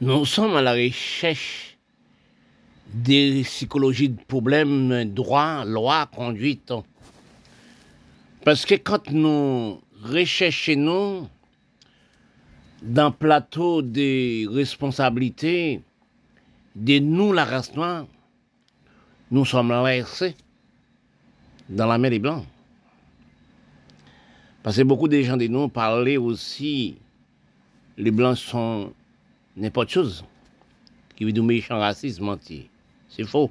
Nous sommes à la recherche des psychologies de problèmes, droit, loi, conduite. Parce que quand nous recherchons dans plateau des responsabilités de nous, la race nous sommes laissés dans la mer des Blancs. Parce que beaucoup de gens de nous parlaient aussi, les Blancs sont n'importe chose qui veut dire méchant raciste, mentir. C'est faux.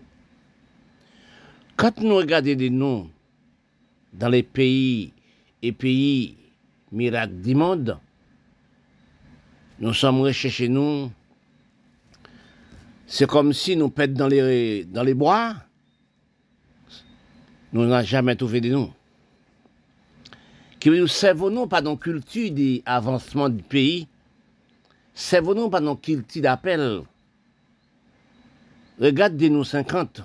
Quand nous regardons de nous dans les pays et pays miracles du monde, nous sommes recherchés nous. C'est comme si nous pètes dans les, dans bois. Nous n'avons jamais trouvé de nous. Qui nous servons nous pas dans culture d'avancement du pays, servons-nous pas dans la culture d'appel. Regarde de nous 50.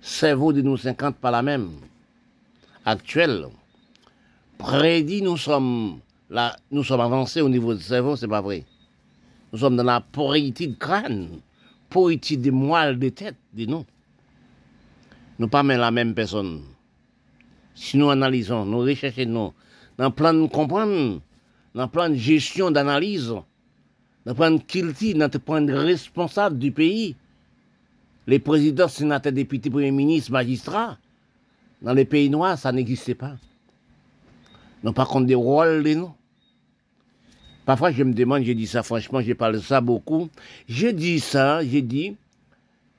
Cerveau de nous 50 pas la même. Actuel. Prédit, nous sommes là, nous sommes avancés au niveau du cerveau, c'est pas vrai. Nous sommes dans la porosité de crâne, porosité de moelle de tête, de nous. Nous pas même la même personne. Si nous analysons, nous recherchons, nous, dans le plan de comprendre, dans le plan de gestion d'analyse, de le plan de responsable du pays, les présidents, sénateurs, députés, premiers ministres, magistrats, dans les pays noirs, ça n'existait pas. Non, par contre, des rôles, les noms. Parfois, je me demande, j'ai dit ça franchement, j'ai parlé de ça beaucoup. Je dis ça, j'ai dit,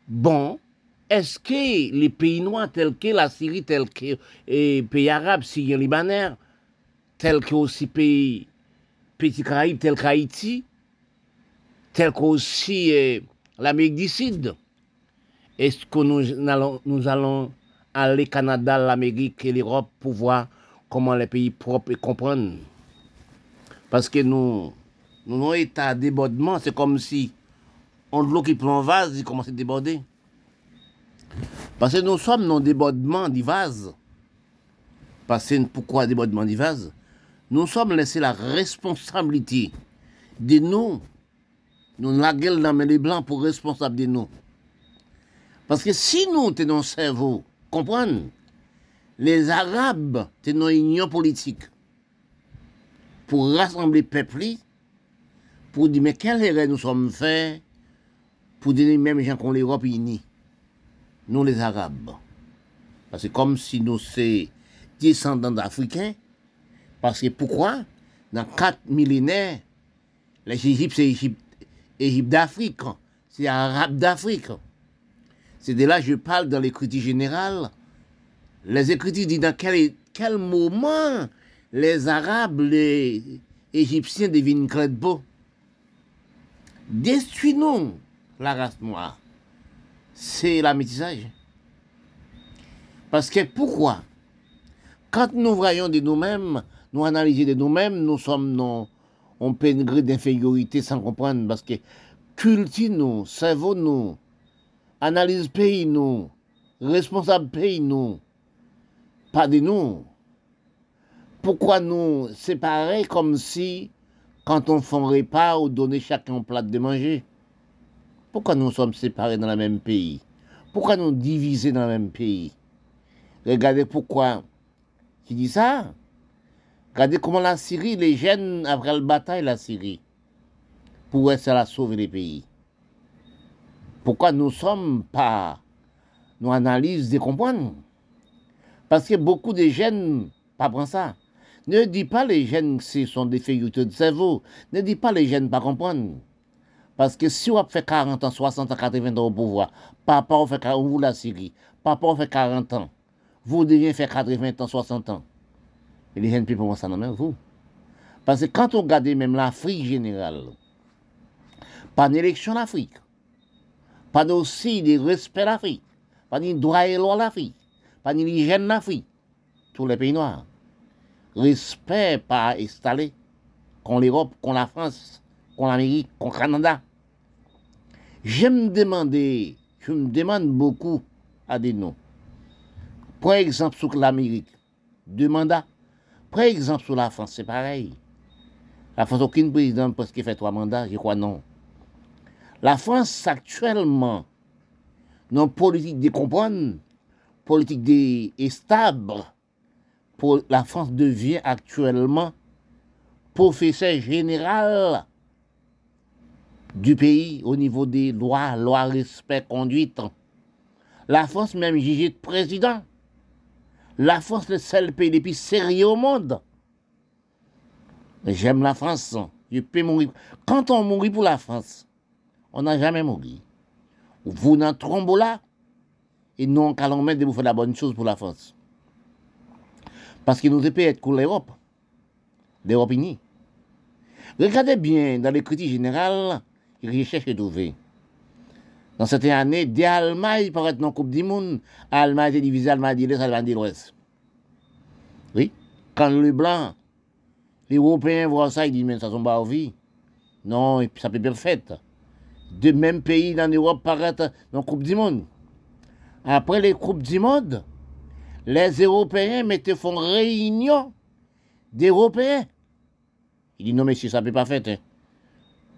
bon, est-ce que les pays noirs tels que la Syrie, tels que les pays arabes, syriens, libanais, tels que aussi pays Petit Caraïbes, tels qu'Haïti, tels qu'aussi euh, l'Amérique du Sud, est-ce que nous allons, nous allons aller Canada, l'Amérique et l'Europe pour voir comment les pays propres comprennent? Parce que nous, nous avons état débordement, c'est comme si on de l'eau qui prend un vase, il commence à déborder. Parce que nous sommes dans débordement du vase. Parce que pourquoi débordement du vase? Nous sommes laissés la responsabilité de nous. Nous la gueule dans les blancs pour responsable de nous. Parce que si nous tenons le cerveau, comprenez, les Arabes tenons une union politique pour rassembler le peuple, pour dire mais quelle erreur nous sommes faits pour donner les mêmes gens qu'on l'Europe unie. Nous les Arabes. Parce que comme si nous sommes descendants d'Africains, parce que pourquoi? Dans quatre millénaires, l'Égypte c'est Égypte d'Afrique, c'est Arabe d'Afrique. C'est de là que je parle dans l'écriture générale. Les écritures disent dans quel, moment les Arabes, les Égyptiens deviennent beaux. Destruis-nous la race noire. C'est la métissage. Parce que pourquoi? Quand nous voyons de nous-mêmes, nous analysons de nous-mêmes, nous sommes non, on pénètre d'infériorité sans comprendre. Parce que culture nous, cerveau nous, analyse pays nous, responsable pays nous, pas de nous. Pourquoi nous séparer comme si, quand on fait un repas, ou donner chacun un plat de manger. Pourquoi nous sommes séparés dans le même pays? Pourquoi nous diviser dans le même pays? Regardez pourquoi. Qui dit ça Regardez comment la Syrie, les jeunes, après la bataille, la Syrie, pour essayer de sauver les pays. Pourquoi nous sommes pas, nous analysons et comprendre Parce que beaucoup de jeunes, pas prendre ça. Ne dis pas les jeunes que ce sont des figures de cerveau. Ne dis pas les jeunes pas comprendre. Parce que si on fait 40 ans, 60 ans, 80 ans au pouvoir, papa on fait vous la Syrie, papa on fait 40 ans, vous devez faire 80 ans, 60 ans. Les jeunes ne peuvent pas ça dans vous. Parce que quand on regarde même l'Afrique générale, pas une élection l'Afrique, pas aussi de respect l'Afrique, pas de droit et loi l'Afrique, pas d'hygiène l'Afrique, tous les pays noirs. Respect pas installé contre l'Europe, contre la France, contre l'Amérique, contre le Canada. Je me demandais, je me demande beaucoup à des noms. Par exemple, sur l'Amérique, deux mandats. Par exemple, sur la France, c'est pareil. La France, aucune président parce qu'il fait trois mandats, je crois non. La France actuellement, non politique de comprendre, politique de stable, la France devient actuellement professeur général du pays au niveau des lois, lois, respect, conduite. La France même jugée de président. La France, le seul pays le plus sérieux au monde. J'aime la France. Je peux mourir. Quand on mourit pour la France, on n'a jamais mouru. Vous n'en trombez là, et non qu'à l'on de vous faire la bonne chose pour la France. Parce que nous devons être pour l'Europe. L'Europe unie. Regardez bien dans les critiques générales, recherche et trouver. Dans cette année, dès Allemagne paraît dans la Coupe du Monde, Allemagne est divisée, Allemagne dit l'Est, Allemagne dit l'Ouest. Oui. Quand le blanc, les Européens voient ça, ils disent, mais ça sont pas vie. Non, ça peut bien fait. De même pays dans l'Europe paraît dans la Coupe du Monde. Après les Coupes du Monde, les Européens mettaient font réunion d'Européens. Il dit, non, mais si ça peut pas faire. Hein.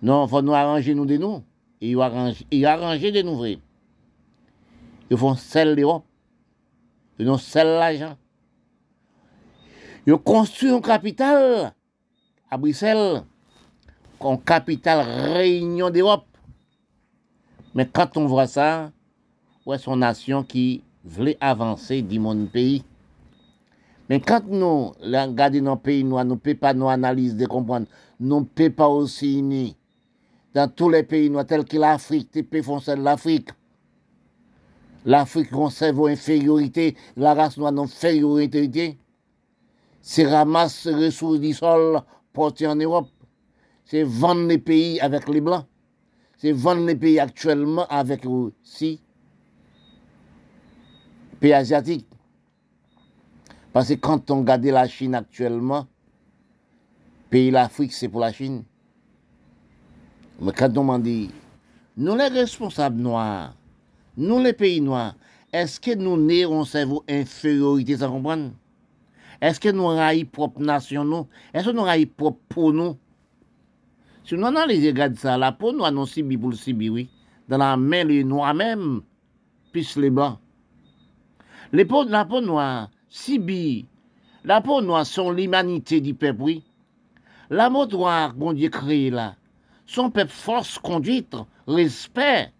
Non, il faut nous arranger nous des nous. Et ils arrangent, arranger des nouvelles. Ils font celle d'Europe. Ils ont celle l'argent. Ils ont construit une capitale à Bruxelles, une capitale réunion d'Europe. Mais quand on voit ça, est son nation qui voulait avancer du monde pays. Mais quand nous regardons nos pays nous ne pouvons pas nous analyser, comprendre, nous ne pouvons pas aussi ni dans tous les pays noirs tels que l'Afrique, les pays français de l'Afrique. L'Afrique conserve infériorité, la race noire non infériorité. C'est ramasse les ressources du sol portées en Europe. C'est vendre les pays avec les Blancs. C'est vendre les pays actuellement avec aussi pays asiatiques. Parce que quand on regarde la Chine actuellement, pays l'Afrique, c'est pour la Chine. Mais quand on m'a dit, nous les responsables noirs, nous les pays noirs, est-ce que nous n'ayons un cerveau infériorité sans comprendre Est-ce que nous avons propre nation Est-ce que nous avons propre pour nous? Si nous avons les de ça, la peau noire, non sibi pour le sibi, oui. Dans la main, les noirs même, puis les blancs. Les peaux, la peau noire, sibi, la peau noire sont l'humanité du peuple, oui. La mot noire qu'on Dieu créé là, son peuple force, conduite, respect,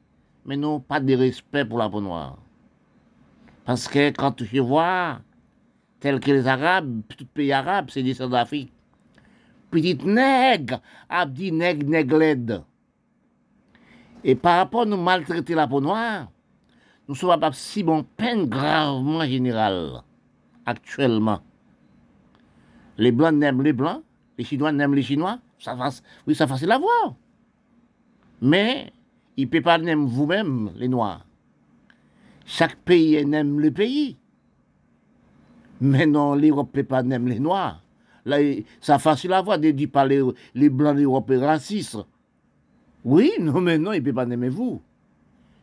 mais non pas de respect pour la peau noire. Parce que quand tu vois, tel que les Arabes, tout pays arabe, c'est des d'Afrique. Petite nègre, a dit nègre, nègre Et par rapport à nous maltraiter la peau noire, nous sommes pas si bon peine gravement générale actuellement. Les Blancs n'aiment les Blancs, les Chinois n'aiment les Chinois, ça oui, ça facile à voir. Mais il ne peut pas aimer vous-même, les Noirs. Chaque pays aime le pays. Mais non, l'Europe ne peut pas aimer les Noirs. Là, ça facile à voir de dire par les, Blancs d'Europe racistes. Oui, non, mais non, il ne peut pas aimer vous.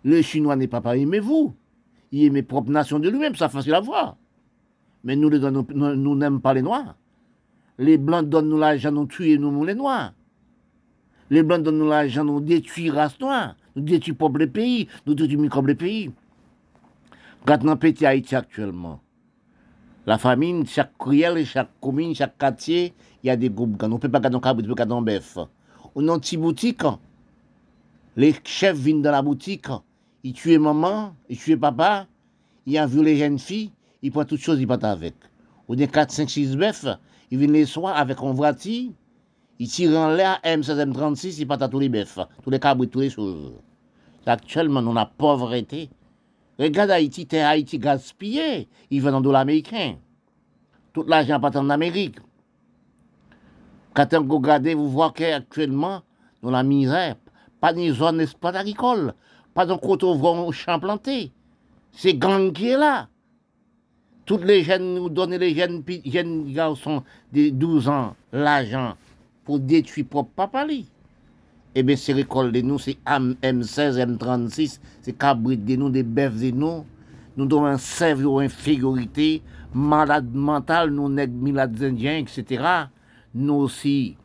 Le Chinois n'est pas aimer vous. Il aime propre nation de lui-même, ça facile à voir. Mais nous, nous n'aimons pas les Noirs. Les Blancs donnent nous l'argent, nous tuer nous, les Noirs. Les Blancs donnent l'argent, nous détruisent race noire, nous détruisons les pays, nous détruisons les pays. Quand nous petit Haïti actuellement, la famine, chaque crielle, chaque commune, chaque quartier, il y a des groupes. On ne peut pas garder un cabrit, on peut garder un bœuf. On a une petite boutique, les chefs viennent dans la boutique, ils tuent maman, ils tuent papa, ils vu les jeunes filles, ils prennent toutes choses, ils partent avec. Ou des 4, 5, 6 bœufs, ils viennent les soirs avec un voiture, ils tirent en l'air M16, M36, ils partent à tous les bœufs, tous les cabris, toutes les choses. Actuellement, nous, la pauvreté. Regarde Haïti, t'es Haïti gaspillé, ils viennent en dollars américains. Tout l'argent part en Amérique. Quand vous regardez, vous voyez qu'actuellement, dans la misère, pas de zone d'espace agricole, pas de coteau champ planté. C'est gang qui est là. Toutes les jeunes nous donnent les jeunes, jeunes garçons de 12 ans l'argent pour détruire propre papa Eh bien, c'est récolte de nous, c'est M16, M36, c'est cabrit de nous, des bœufs de nous. Nous devons un cerveau infériorité, malade mental, nous nègres indiens, etc. Nous aussi,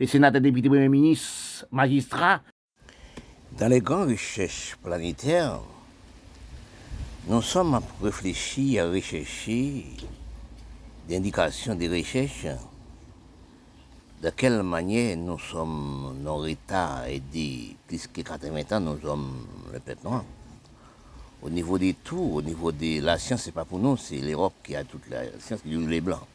les sénateurs, députés, premiers ministres, magistrats. Dans les grandes recherches planétaires, nous sommes à réfléchir, à rechercher des indications des recherches de quelle manière nous sommes, nos États aidés, plus que 80 ans, nous sommes le peuple noir? Au niveau des tout, au niveau de la science, c'est pas pour nous, c'est l'Europe qui a toute la science, les blancs.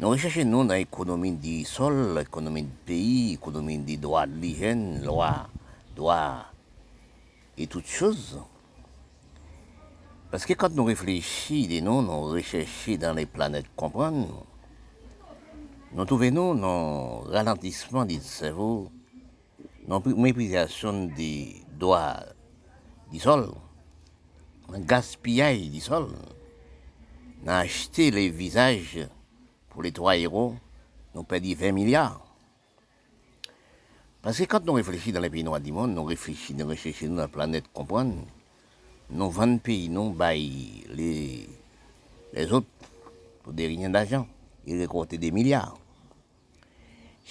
Nous recherchons dans l'économie du sol, l'économie du pays, l'économie des droits de l'hygiène, loi, droit et toutes choses. Parce que quand nous réfléchissons, nous, nous recherchons dans les planètes comprendre, nous trouvons dans ralentissement du cerveau, dans méprisation des droits du sol, un gaspillage du sol, dans acheté les visages pour les trois héros, nous perdons 20 milliards. Parce que quand nous réfléchissons dans les pays noirs du monde, nous réfléchissons, nous recherchons dans la planète comprendre, nous vendons pays, nous baillons les, les autres pour des d'argent et récolter des milliards.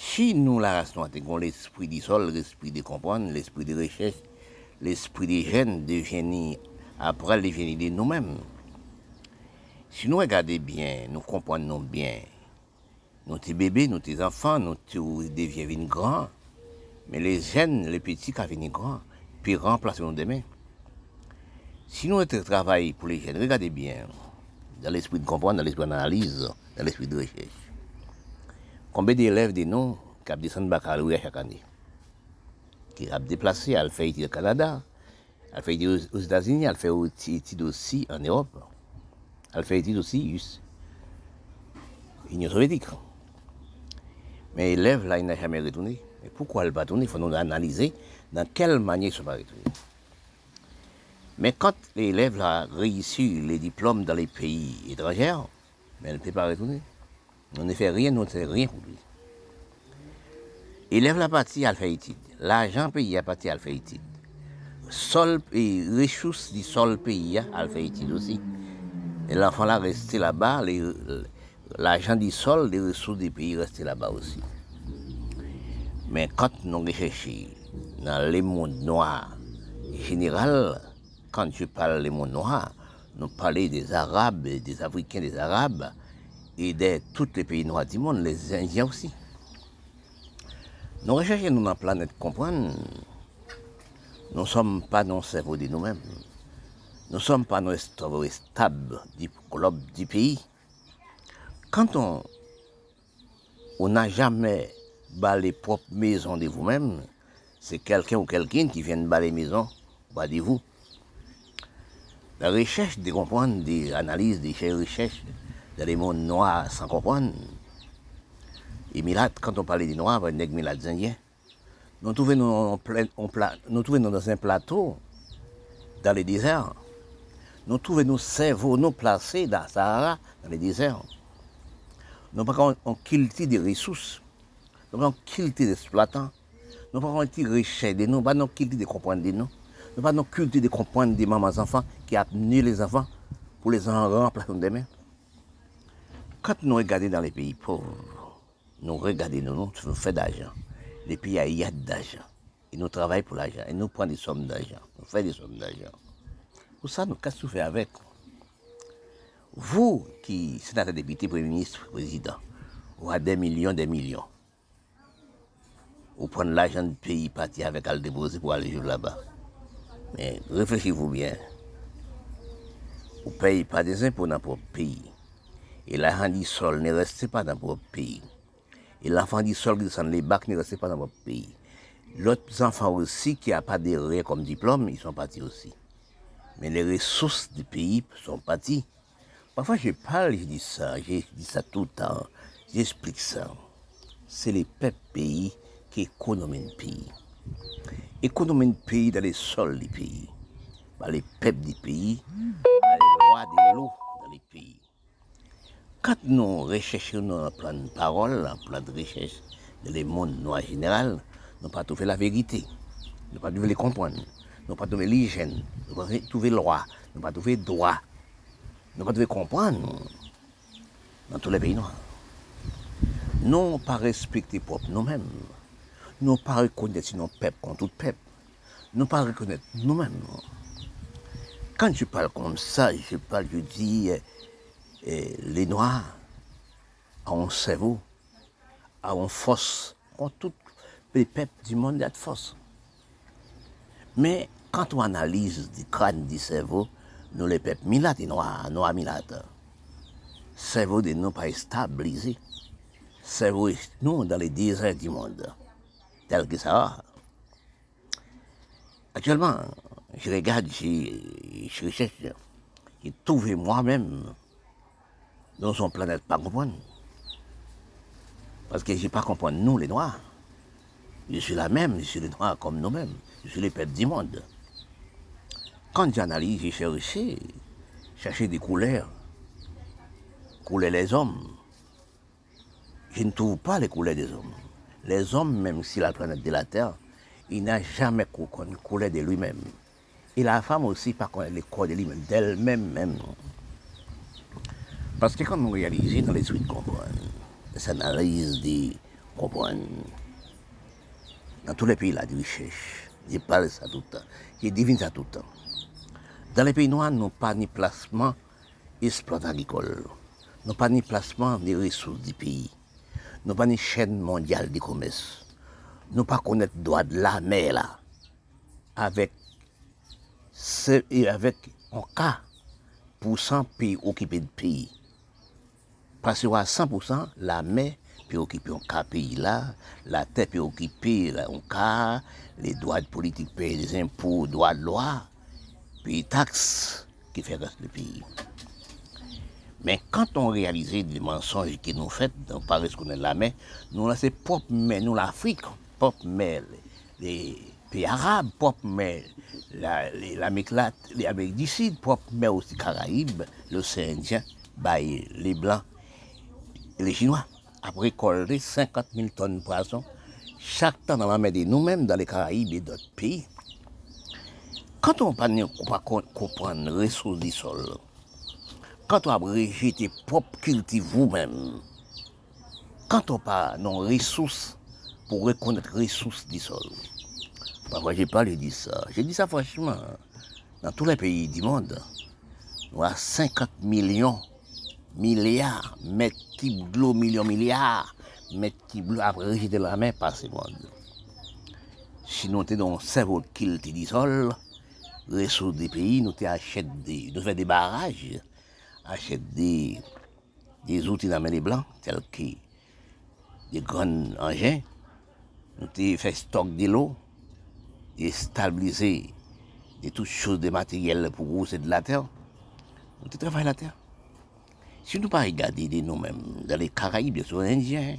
Si nous, la race noire, avons l'esprit du sol, l'esprit de comprendre, l'esprit de recherche, l'esprit des jeunes, de après génies de nous-mêmes, si nous regardons bien, nous comprenons bien, nous sommes bébés, nous sommes enfants, nous devenons grands, mais les jeunes, les petits qui viennent grands, puis remplacer nous demain. Si nous travaillons pour les jeunes, regardez bien, dans l'esprit de comprendre, dans l'esprit d'analyse, dans l'esprit de recherche. Combien d'élèves de nous qui descendent baccalauréat chaque année Qui ont déplacé, à faire études au Canada, à faire études aux États-Unis, à faire études aussi en Europe, à faire études aussi en Union soviétique. Mais l'élève, là, il n'a jamais retourné. Mais pourquoi il ne pas retourner Il faut nous analyser dans quelle manière il pas retournés. Mais quand l'élève a réussi les diplômes dans les pays étrangers, mais elle ne peut pas retourner. On ne fait rien, on ne fait rien pour lui. Élève la partie alphaïtide. L'argent payé à partie alphaïtide. Sol et ressources du sol pays alphaïtide aussi. Et l'enfant là resté là-bas, l'argent du sol, les ressources du pays restent là-bas aussi. Mais quand nous recherchons dans les mondes noirs général, quand je parle des mondes noirs, nous parlons des Arabes, des Africains, des Arabes, et de tous les pays noirs du monde, les Indiens aussi. Nous recherchons nous dans la planète comprendre, nous ne sommes pas nos cerveaux de nous-mêmes. Nous ne sommes pas nos cerveaux stables du globe du pays. Quand on on n'a jamais bas les propres maisons de vous-même, c'est quelqu'un ou quelqu'un qui vient bas les maisons de vous. La recherche de comprendre, des analyses, des recherches dans les mondes noirs sans comprendre. Et Milat, quand on parlait des noirs, on nègres Milat. Nous trouvons nous dans un plateau, dans les déserts. Nous trouvons nos cerveaux nous placés dans le Sahara, dans les déserts. Nous pas on cultive des ressources. Nous cultive des exploitants. Nous on richesse de nous, pas on cultive de comprendre nous. Nous pas on cultive de comprendre des mamans enfants qui a tenu les enfants pour les en remplacer demain. Quand nous regardons dans les pays pauvres, nous regardons, nous, nous faisons d'argent. Les pays, y a d'argent. Et nous travaillons pour l'argent. Et nous prenons des sommes d'argent. Nous faisons des sommes d'argent. Pour ça, nous, qu'est-ce que nous avec? Vous, qui, sénateur, député, premier ministre, président, vous avez des millions, des millions. Vous prenez l'argent du pays, partir avec à déposer pour aller vivre là-bas. Mais réfléchissez-vous bien. Vous ne payez pas des impôts dans votre pays. Et du sol ne reste pas dans votre pays. Et l'enfant du sol qui descend les bacs ne reste pas dans votre pays. L'autre enfants aussi qui n'ont pas de rien comme diplôme, ils sont partis aussi. Mais les ressources du pays sont parties. Parfois je parle, je dis ça, je dis ça tout le temps, j'explique ça. C'est les peuples pays qui économisent le pays. Économisent le pays dans les sols du pays, les peuples du pays, les lois de l'eau. Quand nous recherchons un plan de parole, un plan de recherche dans le monde noir général, nous pas trouvé la vérité, nous pas trouvé les comprendre, nous pas trouvé l'hygiène, nous pas trouvé loi, nous pas trouvé droit, nous pas trouvé comprendre dans tous les pays noirs. Nous pas respecter propre nous-mêmes. nous pas reconnaître sinon peuple contre tout peuple. Nous pas reconnaître nous-mêmes. Quand je parle comme ça, je parle, je dis, les Noirs ont un cerveau, ont une force, ont tous les peuples du monde, a de force. Mais quand on analyse du crâne du cerveau, nous les peuples milates et noirs, noirs milates, cerveau de nous pas stabilisé. Cerveau nous dans les déserts du monde, tel que ça. Actuellement, je regarde, je, je recherche, moi-même dans son planète pas comprendre. Parce que je pas comprendre nous, les Noirs. Je suis la même, je suis les Noirs comme nous-mêmes. Je suis les peuples du monde. Quand j'analyse, j'ai cherché, cherché des couleurs, couler les hommes. Je ne trouve pas les couleurs des hommes. Les hommes, même si la planète de la Terre, il n'a jamais connu couleur de lui-même. Et la femme aussi, pas les corps de lui-même, d'elle-même même. Parce que quand on réalise dans les suites comprendre, analyse de comprendre, dans tous les pays là, de recherche, je parle ça tout le temps, je divine ça tout le temps. Dans les pays noirs, nous n'avons pas ni placement exploit agricole. Nous n'avons pas ni placement des ressources du pays. Nous n'avons pas ni chaîne mondiale du commerce. Nous n'avons pas connaître le droit de la mer là. Avec, avec un cas pour 100 pays occupés de pays. pasera 100% la mer peut occuper un cas pays là, la terre peut occuper un cas, les droits politiques payer des impôts, droits de loi, puis taxes qui fait reste le pays. Mais quand on réalise des mensonges qui nous fait dans Paris qu'on est la mer, nous là c'est propre mer, nous l'Afrique, propre mer, les pays arabes, propre mer, l'Amérique la, l'Amérique du Sud, propre mer aussi Caraïbes, l'océan Indien, bah, les Blancs les Chinois. Après récolter 50 000 tonnes de poissons chaque temps dans la mer nous-mêmes, dans les Caraïbes et d'autres pays. Quand on ne pas comprendre les ressources du sol, quand on a rejeté propre culture vous-même, quand on pas nos ressources pour reconnaître les ressources du sol, parfois j'ai pas dit ça. J'ai dit ça franchement. Dans tous les pays du monde, nous avons 50 millions, milliards, mètres cubes de l'eau, millions, milliards, mètres cubes de après rejeter la mer par ce monde. Si nous sommes dans un cerveau culture du sol, ressources des pays, nous achètons des, des barrages, achètons des, des outils dans les blancs, tels que des grands engins, nous fait stock de l'eau, et stabiliser de toutes choses de matériel pour vous, c'est de la terre. Nous travaillons la terre. Si nous pas regarder de nous-mêmes, dans les Caraïbes, bien sûr, indiens,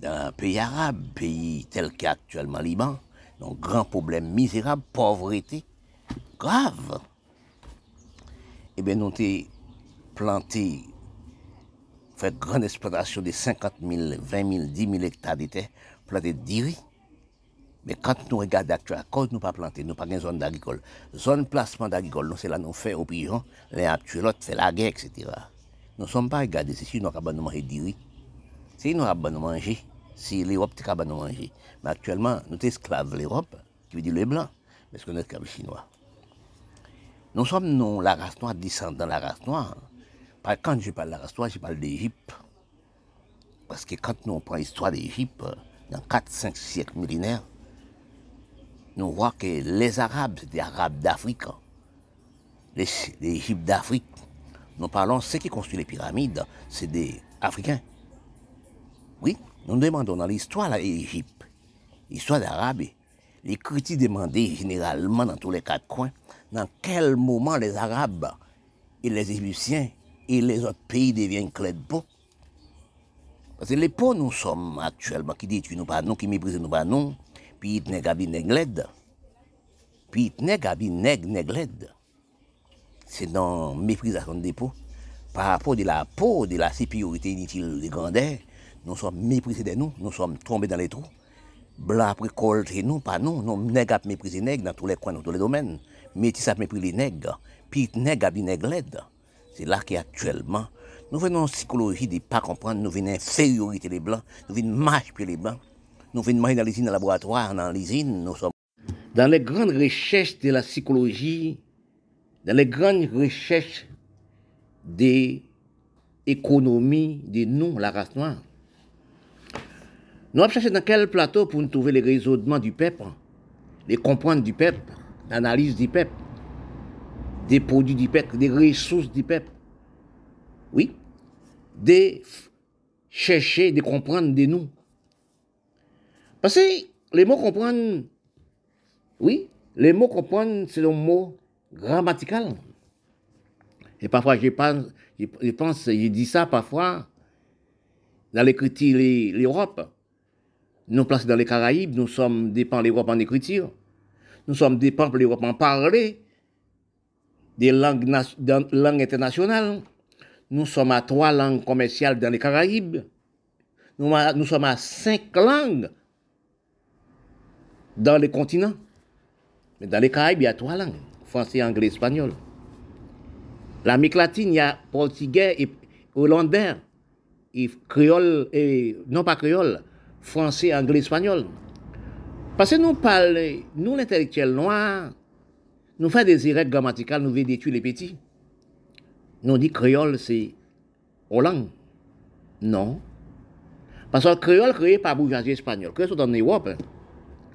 dans un pays arabe, pays tel qu'actuellement Liban, donc grand problème misérable, pauvreté, grave. Eh bien, nous avons planté, fait grande exploitation de 50 000, 20 000, 10 000 hectares de terre, planté d'iri. Mais quand nous regardons actuellement, quand nous pas planté, nous pas une zone d'agricole. Zone placement d'agricole, nous c'est là nous fait au pigeon, l'un actuel, l'autre fait la guerre, etc. Nous ne sommes pas regardés, c'est si nous avons manger du riz. Si nous avons manger, si l'Europe est capable de manger. Mais actuellement, nous sommes esclaves de l'Europe, qui veut dire les blancs, parce qu'on est esclaves chinois. Nous sommes nous, la race noire, descendants de la race noire. Quand je parle de la race noire, je parle d'Égypte. Parce que quand nous prenons l'histoire d'Égypte, dans 4-5 siècles millénaires, nous voyons que les Arabes, c'est des Arabes d'Afrique. L'Égypte d'Afrique. Nous parlons, ceux qui construisent les pyramides, c'est des Africains. Oui, nous demandons dans l'histoire de l'Égypte, l'histoire d'Arabe, les critiques demandaient généralement dans tous les quatre coins, dans quel moment les Arabes et les Égyptiens et les autres pays deviennent clés de peau? Parce que les peaux nous sommes actuellement, qui détruisent nous pas nous, qui méprisent nous pas nous, puis ils nèg abi nèg led. Puis ils nèg abi nèg nèg led. c'est dans méprisation de dépôt par rapport de la peau de la sécurité inutile de grandeur, Nous sommes méprisés de nous, nous sommes tombés dans les trous. Blanc après col, c'est nous, pas nous. Nous, nègres méprisé nègres dans tous les coins, dans tous les domaines. Métis a méprisé les nègres. Puis nègres a dit nègres C'est là qu'actuellement, nous venons en psychologie de ne pas comprendre, nous venons infériorité les blancs, nous venons marcher pour les blancs, nous venons marcher dans l'usine, dans le laboratoire, dans l'usine, nous sommes. Dans les grandes recherches de la psychologie dans les grandes recherches des économies de nous, la race noire, nous avons cherché dans quel plateau pour nous trouver les raisonnements du peuple, les comprendre du peuple, l'analyse du peuple, des produits du peuple, des ressources du peuple. Oui, de chercher, de comprendre de nous. Parce que les mots comprendre, oui, les mots comprendre, c'est un mot grammatical. Et parfois, je pense, je pense, je dis ça parfois, dans l'écriture, l'Europe. Nous placés dans les Caraïbes, nous sommes dépendants de l'Europe en écriture. Nous sommes dépendants de l'Europe en parler, des langues, langues internationales. Nous sommes à trois langues commerciales dans les Caraïbes. Nous, nous sommes à cinq langues dans les continents. Mais dans les Caraïbes, il y a trois langues, français, anglais, espagnol. L'Amérique latine, il y a portugais et hollandais, et créole, et non pas créole, français, anglais, espagnol. Parce que nous parlons, nous l'intellectuel noir, nous faisons des erreurs grammaticales, nous voulons détruire les petits. Nous dit créole, c'est Hollande. Non. Parce que créole créé par bourgeoisie espagnole. Créole sont en Europe. Hein.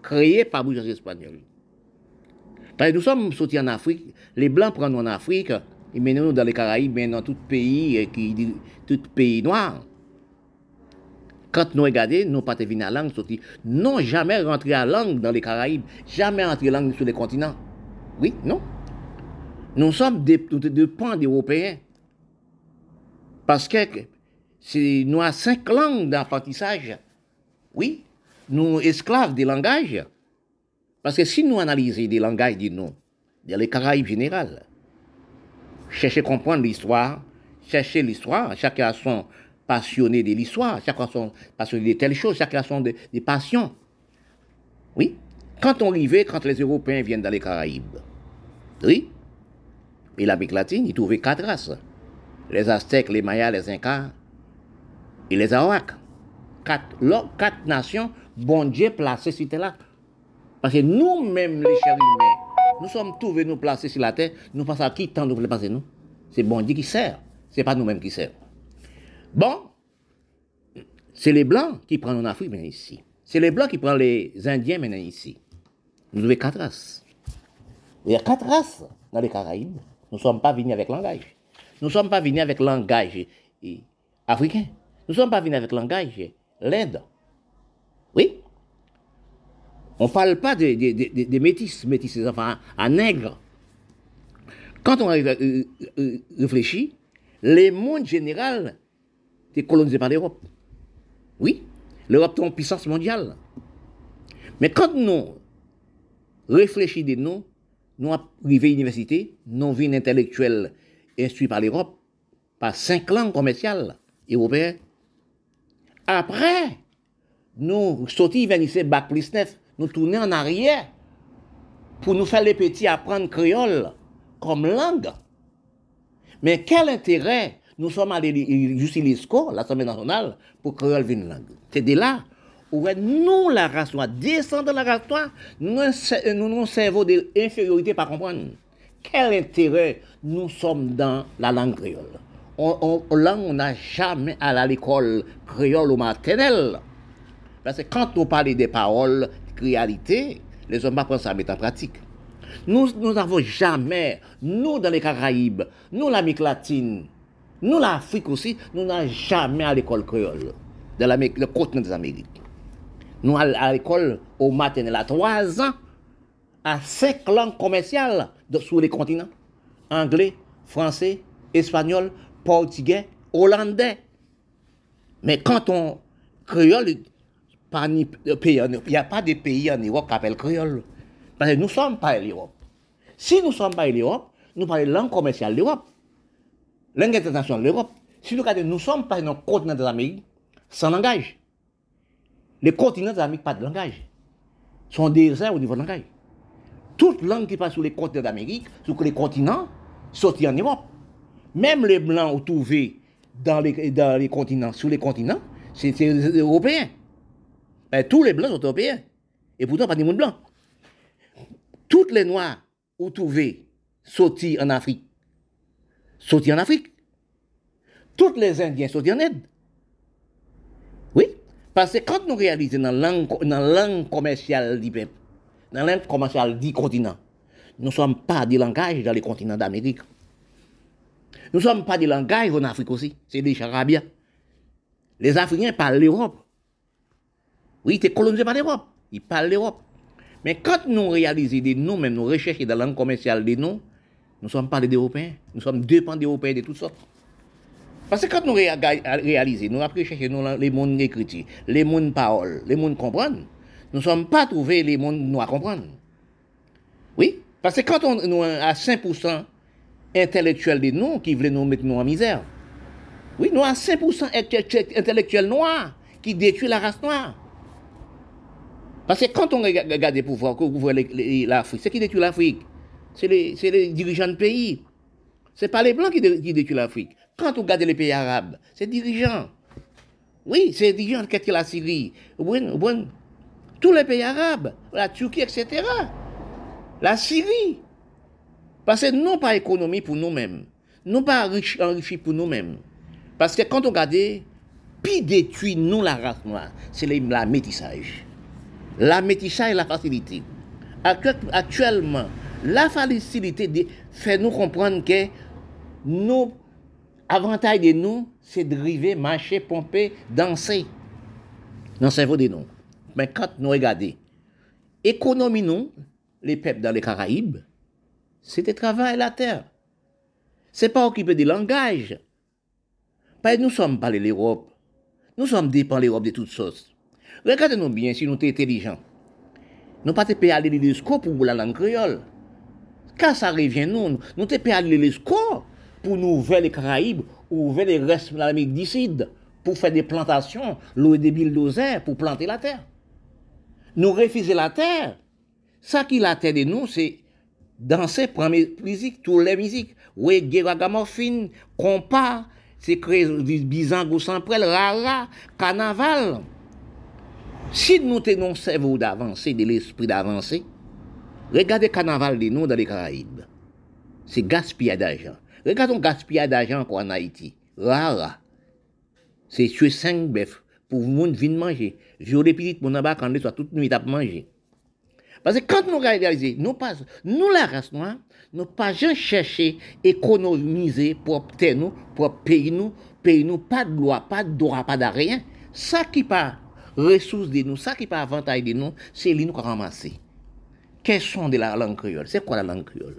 Créé par bourgeoisie espagnole. Parce que nous sommes sortis en Afrique. Les Blancs prennent en Afrique. Ils mènent dans les Caraïbes, mais dans tout pays, qui, tout pays noir. Quand nous regardons, nous pas venus à la langue sorti. Non, jamais rentrer à la langue dans les Caraïbes. Jamais rentrer à la langue sur les continents. Oui, non. Nous sommes des, des pans d'Européens. Parce que nous avons cinq langues d'apprentissage. Oui, nous esclaves des langages. Parce que si nous analysons des langages de nous, dans les Caraïbes générales, chercher à comprendre l'histoire, chercher l'histoire, chacun a son passionné de l'histoire, chacun a son passionné de telle chose, chacun a son des passions. Oui, quand on arrivait, quand les Européens viennent dans les Caraïbes, oui, et l'Amérique latine, ils trouvaient quatre races. Les Aztèques, les Mayas, les Incas et les Arawaks. Quatre, quatre nations, bon Dieu placées sur là. Parce que nous-mêmes, les chers humains, nous sommes trouvés nous placer sur la terre, nous pensons à qui tant nous voulons passer nous? C'est bon Dieu qui sert, c'est pas nous-mêmes qui sert. Bon, c'est les Blancs qui prennent en Afrique maintenant ici. C'est les Blancs qui prennent les Indiens maintenant ici. Nous avons quatre races. Il y a quatre races dans les Caraïbes. Nous ne sommes pas venus avec langage. Nous ne sommes pas venus avec langage africain. Nous ne sommes pas venus avec langage l'Inde. Oui? On ne parle pas des de, métis, métis, enfants à nègres. Quand on réfléchit, le monde général est colonisé par l'Europe. Oui, l'Europe est en puissance mondiale. Mais quand nous réfléchissons de nous, arrivés à l'université, nous une intellectuelle instruit par l'Europe, par cinq langues commerciales européennes. Après, nous sortis vers bac plus neuf, nous tournons en arrière pour nous faire les petits apprendre créole comme langue. Mais quel intérêt nous sommes allés jusqu'à l'ISCO, l'Assemblée nationale, pour créole une langue? C'est de là où nous, la race noire, descendons de la race noire, nous nous servons de l'infériorité par comprendre. Quel intérêt nous sommes dans la langue créole? On, on n'a jamais à l'école créole ou maternelle. Parce que quand on parle des paroles, réalité, les hommes apprennent ça à mettre en pratique. Nous n'avons jamais, nous dans les Caraïbes, nous l'Amérique latine, nous l'Afrique aussi, nous n'avons jamais à l'école créole, dans le continent des Amériques. Nous, à l'école, au maternel, à trois ans, à cinq langues commerciales sur les continents. Anglais, français, espagnol, portugais, hollandais. Mais quand on créole, il n'y a pas de pays en Europe qui appelle créole. Parce que nous ne sommes pas l'Europe. Si nous ne sommes pas l'Europe, nous parlons langue commerciale de l'Europe. Langue internationale de l'Europe. Si nous ne sommes pas dans le continent Amériques, sans langage. Les continents d'Amérique pas de langage. Sont déserts au niveau de langage. Toute langue qui passe sur les continents d'Amérique, sur les continents, sortent en Europe. Même les blancs trouvés dans les, dans les continents, sur les continents, c'est européen. Ben, tous les blancs sont européens. Et pourtant, pas des monde blanc. Toutes les noirs ont trouvé sortis en Afrique. Sortis en Afrique. Toutes les Indiens sortis en Inde. Oui, parce que quand nous réalisons dans la langue, dans la langue commerciale du peuple, dans la langue commerciale du continent, nous ne sommes pas des langages dans les continents d'Amérique. Nous ne sommes pas des langages en Afrique aussi, c'est des charabia. Les Africains parlent l'Europe. Oui, ils étaient colonisés par l'Europe. Ils parlent l'Europe. Mais quand nous réalisons des noms, même nous recherchons dans la langue commerciale des noms, nous ne sommes pas des Européens. Nous sommes dépendants d'Européens de toutes sortes. Parce que quand nous réalisons, nous après chercher les mondes écrits, les mondes paroles, les mondes comprendre, nous ne sommes pas trouvés les mondes à comprendre. Oui, parce que quand on, nous à 5% intellectuels de nous qui veulent nous mettre en misère, oui, nous à 5% intellectuels noirs qui détruisent la race noire. Parce que quand on regarde les pouvoirs, l'Afrique, c'est qui détruit l'Afrique? C'est les, dirigeants de pays. Ce n'est pas les Blancs qui, détruisent l'Afrique. Quand on regarde les pays arabes, c'est les dirigeants. Oui, c'est les dirigeants qui la Syrie. Tous les pays arabes, la Turquie, etc. La Syrie. Parce que non pas économie pour nous-mêmes. Non pas enrichi pour nous-mêmes. Parce que quand on regarde, puis détruit nous la race noire, c'est la métissage. La métissage et la facilité. Actuellement, la facilité fait nous comprendre que nos avantages de nous, c'est de driver, marcher, pomper, danser dans le cerveau de nous. Mais quand nous regardons, économie nous, les peuples dans les Caraïbes, c'était travail la terre. C'est pas occuper des langages. Pas nous sommes pas l'Europe. Nous sommes dépendants de l'Europe de toutes choses. Regardez-nous bien si nous sommes intelligents. Nous pas payé à l'UNESCO pour la langue créole. Quand ça revient, nous, nous sommes payé à l'UNESCO pour nous ouvrir les Caraïbes ou ouvrir les restes de l'Amérique du Sud pour faire des plantations, louer des bulldozers pour planter la terre. Nous refuser la terre. Ça qui la terre de nous, c'est danser, prendre musique, toutes les musiques. Reggae, ragamuffin, compas, c'est créer bizango sans prêle, rara, carnaval. Si nous tenons cerveau d'avancer, de l'esprit d'avancer, regardez le carnaval de nous dans les Caraïbes. C'est gaspillage d'argent. Regardons gaspillage d'argent en Haïti. Rara. C'est tuer cinq bœufs pour le monde venir manger. Violer petit pour n'avoir quand soit toute nuit à manger. Parce que quand nous réalisons, nous nous la race noire, nous pas jamais chercher économiser pour obtenir nous, pour payer nous, payer nous, pas de loi, pas de droit, pas de rien. Ça qui pas ressources de nous, ça qui pas avantage de nous, c'est lui nous ramasser. Question de la langue créole? C'est quoi la langue créole?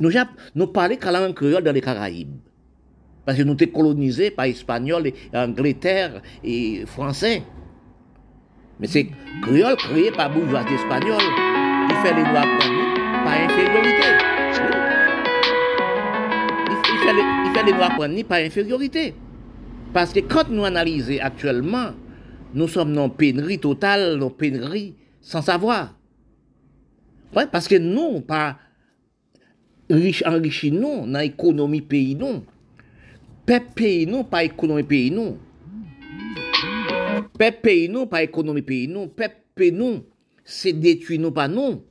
Nous, nous parlons de la langue créole dans les Caraïbes? Parce que nous sommes colonisés par Espagnols, et Angleterre et Français. Mais c'est créole créé par bourgeoisie espagnole qui fait les droits prendre par infériorité. Il fait, il fait les droits prendre par infériorité. Parce que quand nous analysons actuellement nous sommes dans pénurie totale, dans pénurie sans savoir. Ouais, parce que nous, pas riche enrichi nous, dans l'économie pays nous. Peuple pays nous, pas économie pays nous. Peuple pays nous, pas économie pays nous. Peuple nous, c'est détruit nous, pas nous.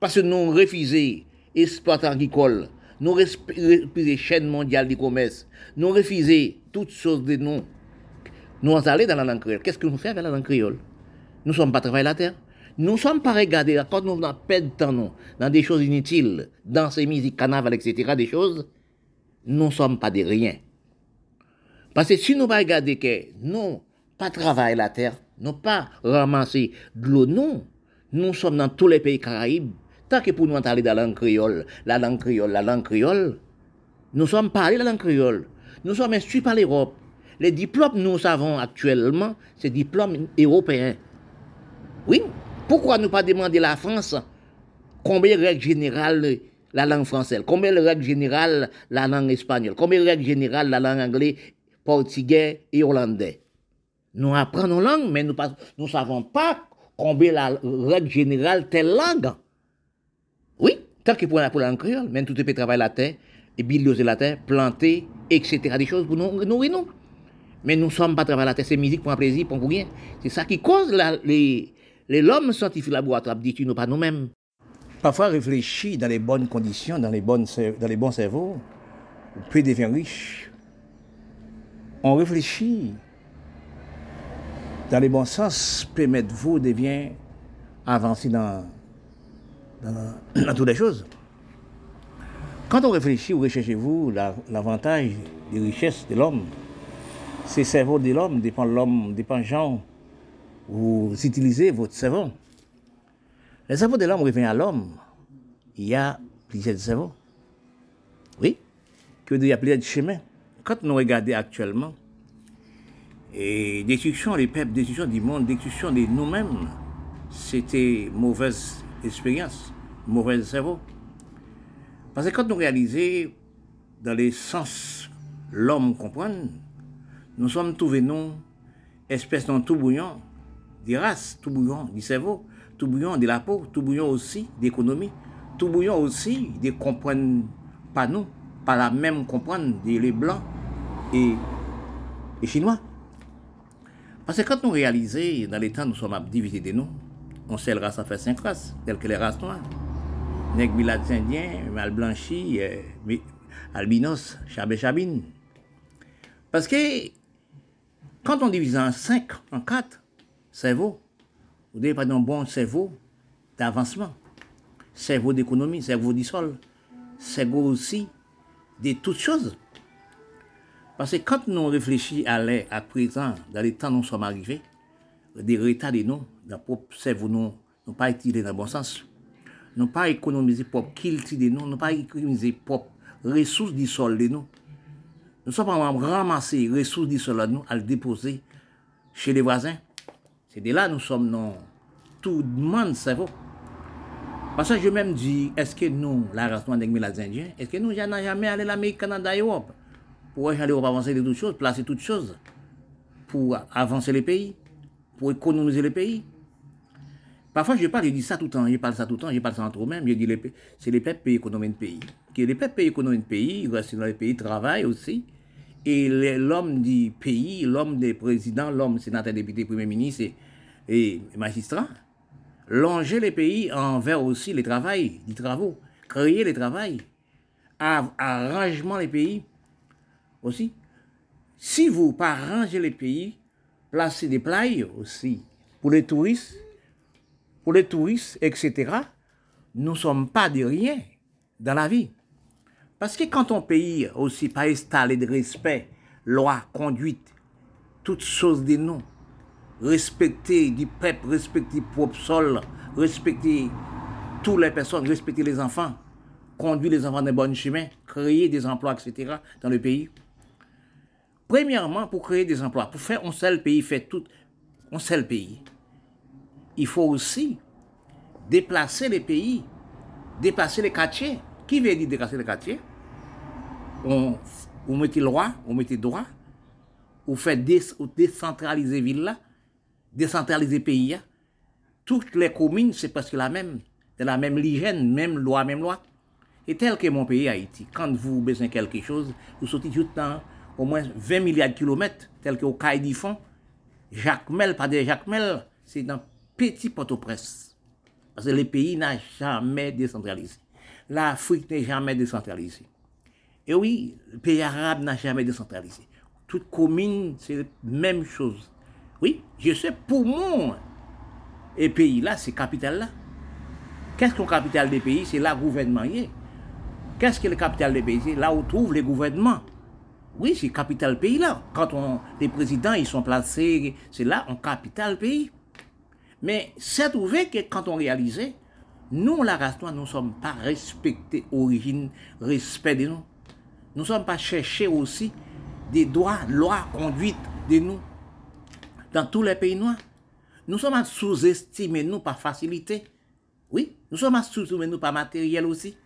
Parce que nous refusons exploitation agricole, nous refusons chaîne mondiale du commerce, nous refusons toutes choses de nous. Nous allons dans la langue créole. Qu'est-ce que nous faisons avec la langue créole? Nous ne sommes pas travailler la terre. Nous ne sommes pas regardés, quand nous perdons temps nous, dans des choses inutiles, dans ces musiques, carnaval, etc., des choses, nous ne sommes pas des rien. Parce que si nous ne regardons que nous, pas travailler la terre, nous pas ramasser de l'eau, non. Nous sommes dans tous les pays caraïbes. Tant que pour nous aller dans la langue créole, la langue créole, la langue créole, nous sommes parlés la langue créole. Nous sommes instruits par l'Europe. Les diplômes, nous savons actuellement, c'est diplômes européens. Oui. Pourquoi ne pas demander à la France combien de règles générales la langue française, combien de règles générales la langue espagnole, combien de règles générales la langue anglaise, portugais et hollandais? Nous apprenons nos langues, mais nous ne savons pas combien la règle générale telle langue. Oui, tant que pour la, langue créole, même tout est travailler la terre, et la planter, etc. Des choses pour nous nourrir nous. Mais nous ne sommes pas travaillés la tête, c'est musique pour un plaisir, pour rien. C'est ça qui cause la, les, l'homme scientifique laboratoire dit nous pas nous-mêmes. Parfois réfléchir dans les bonnes conditions, dans les, bonnes, dans les bons cerveaux, on peut devenir riche. On réfléchit dans les bons sens, permettre vous de bien avancer dans, dans, toutes les choses. Quand on réfléchit ou recherchez-vous l'avantage des richesses de l'homme, ces cerveaux de l'homme dépend l'homme, dépend gens vous utilisez votre cerveau. Le cerveau de l'homme revient à l'homme. Il y a plusieurs cerveaux. Oui, que il y a plusieurs chemins. Quand nous regardons actuellement, et destruction des peuples, destruction du monde, destruction de nous-mêmes, c'était mauvaise expérience, mauvais cerveau. Parce que quand nous réalisons dans les sens l'homme comprend, nous sommes tous venus, espèces dans tout bouillon, des races, tout bouillon du cerveau, tout bouillon de la peau, tout bouillon aussi d'économie, tout bouillon aussi de comprendre pas nous, pas la même comprendre des les blancs et les chinois. Parce que quand nous réalisons, dans les temps, nous sommes divisés de nous, on sait le race à faire cinq races, telles que les races noires. Nègre indien, mal blanchi, euh, albinos, chabé chabine. Parce que quand on divise en cinq, en quatre, cerveau. Vous n'avez pas un bon cerveau d'avancement, cerveau d'économie, cerveau du sol, cerveau aussi de toutes choses. Parce que quand nous réfléchissons à l'air, à présent, dans les temps où nous sommes arrivés, des retards de nous, dans propre cerveau, nous n'ont pas utilisé dans le bon sens. Nous n'avons pas économisé pour culture de nous, nous n'avons pas économisé pour ressources du sol de nous. Nous sommes en ramasser les ressources du sol de nous, à le déposer chez les voisins, c'est de là nous sommes non. Tout le monde cerveau. Parce que je même dis, est-ce que nous, la race noire Indiens, est-ce que nous n'avons jamais allé à l'Amérique, Canada, Europe? Pour aller avancer les toutes choses, placer toutes choses, pour avancer les pays, pour économiser les pays. Parfois, je parle, je dis ça tout le temps, je parle ça tout le temps, je parle ça entre eux-mêmes, je dis, c'est les peuples pays économiques de pays. Que les peuples pays économiques de pays, ils restent dans les pays, travaillent aussi, et l'homme du pays, l'homme des présidents, l'homme sénateur, député, premier ministre et, magistrat, longer les pays envers aussi les travail, les travaux, créer les travails, arrangement les pays aussi. Si vous pas arrangez les pays, placez des plages aussi pour les touristes, pour les touristes, etc., nous ne sommes pas de rien dans la vie. Parce que quand on pays aussi pas installé de respect, loi, conduite, toutes choses de nous, respecter du peuple, respecter propre sol, respecter toutes les personnes, respecter les enfants, conduire les enfants dans le bon chemin, créer des emplois, etc. dans le pays. Premièrement, pour créer des emplois, pour faire un seul pays, faire tout un seul pays, il faut aussi déplacer les pays, déplacer les quartiers. Qui veut dire déplacer les quartiers? On, on mettez loi, on mettez droit, on fait décentraliser ville décentraliser pays. Toutes les communes, c'est presque la même, c'est la même hygiène, même loi, même loi. Et tel que mon pays Haïti, quand vous besoin quelque chose, vous sortez tout le au moins 20 milliards de kilomètres, tel que au du Fond. Jacques de Mel, c'est dans petit Port-au-Prince. Parce que le pays n'a jamais décentralisé. L'Afrique n'est jamais décentralisée. Et oui, le pays arabe n'a jamais décentralisé. Toute commune, c'est la même chose. Oui, je sais, pour moi, et pays là, c'est capital là. Qu'est-ce que le capital des pays C'est là gouvernement Qu'est-ce que le capital des pays C'est là où trouvent les gouvernements? Oui, c'est capital pays là. Quand on, les présidents ils sont placés, c'est là en capital pays. Mais c'est trouvé que quand on réalisait, nous, la race nous ne sommes pas respectés, origine, respect de nous. Nous ne sommes pas cherchés aussi des droits, lois, conduites de nous dans tous les pays noirs. Nous sommes à sous-estimer nous par facilité. Oui, nous sommes à sous-estimer nous par matériel aussi.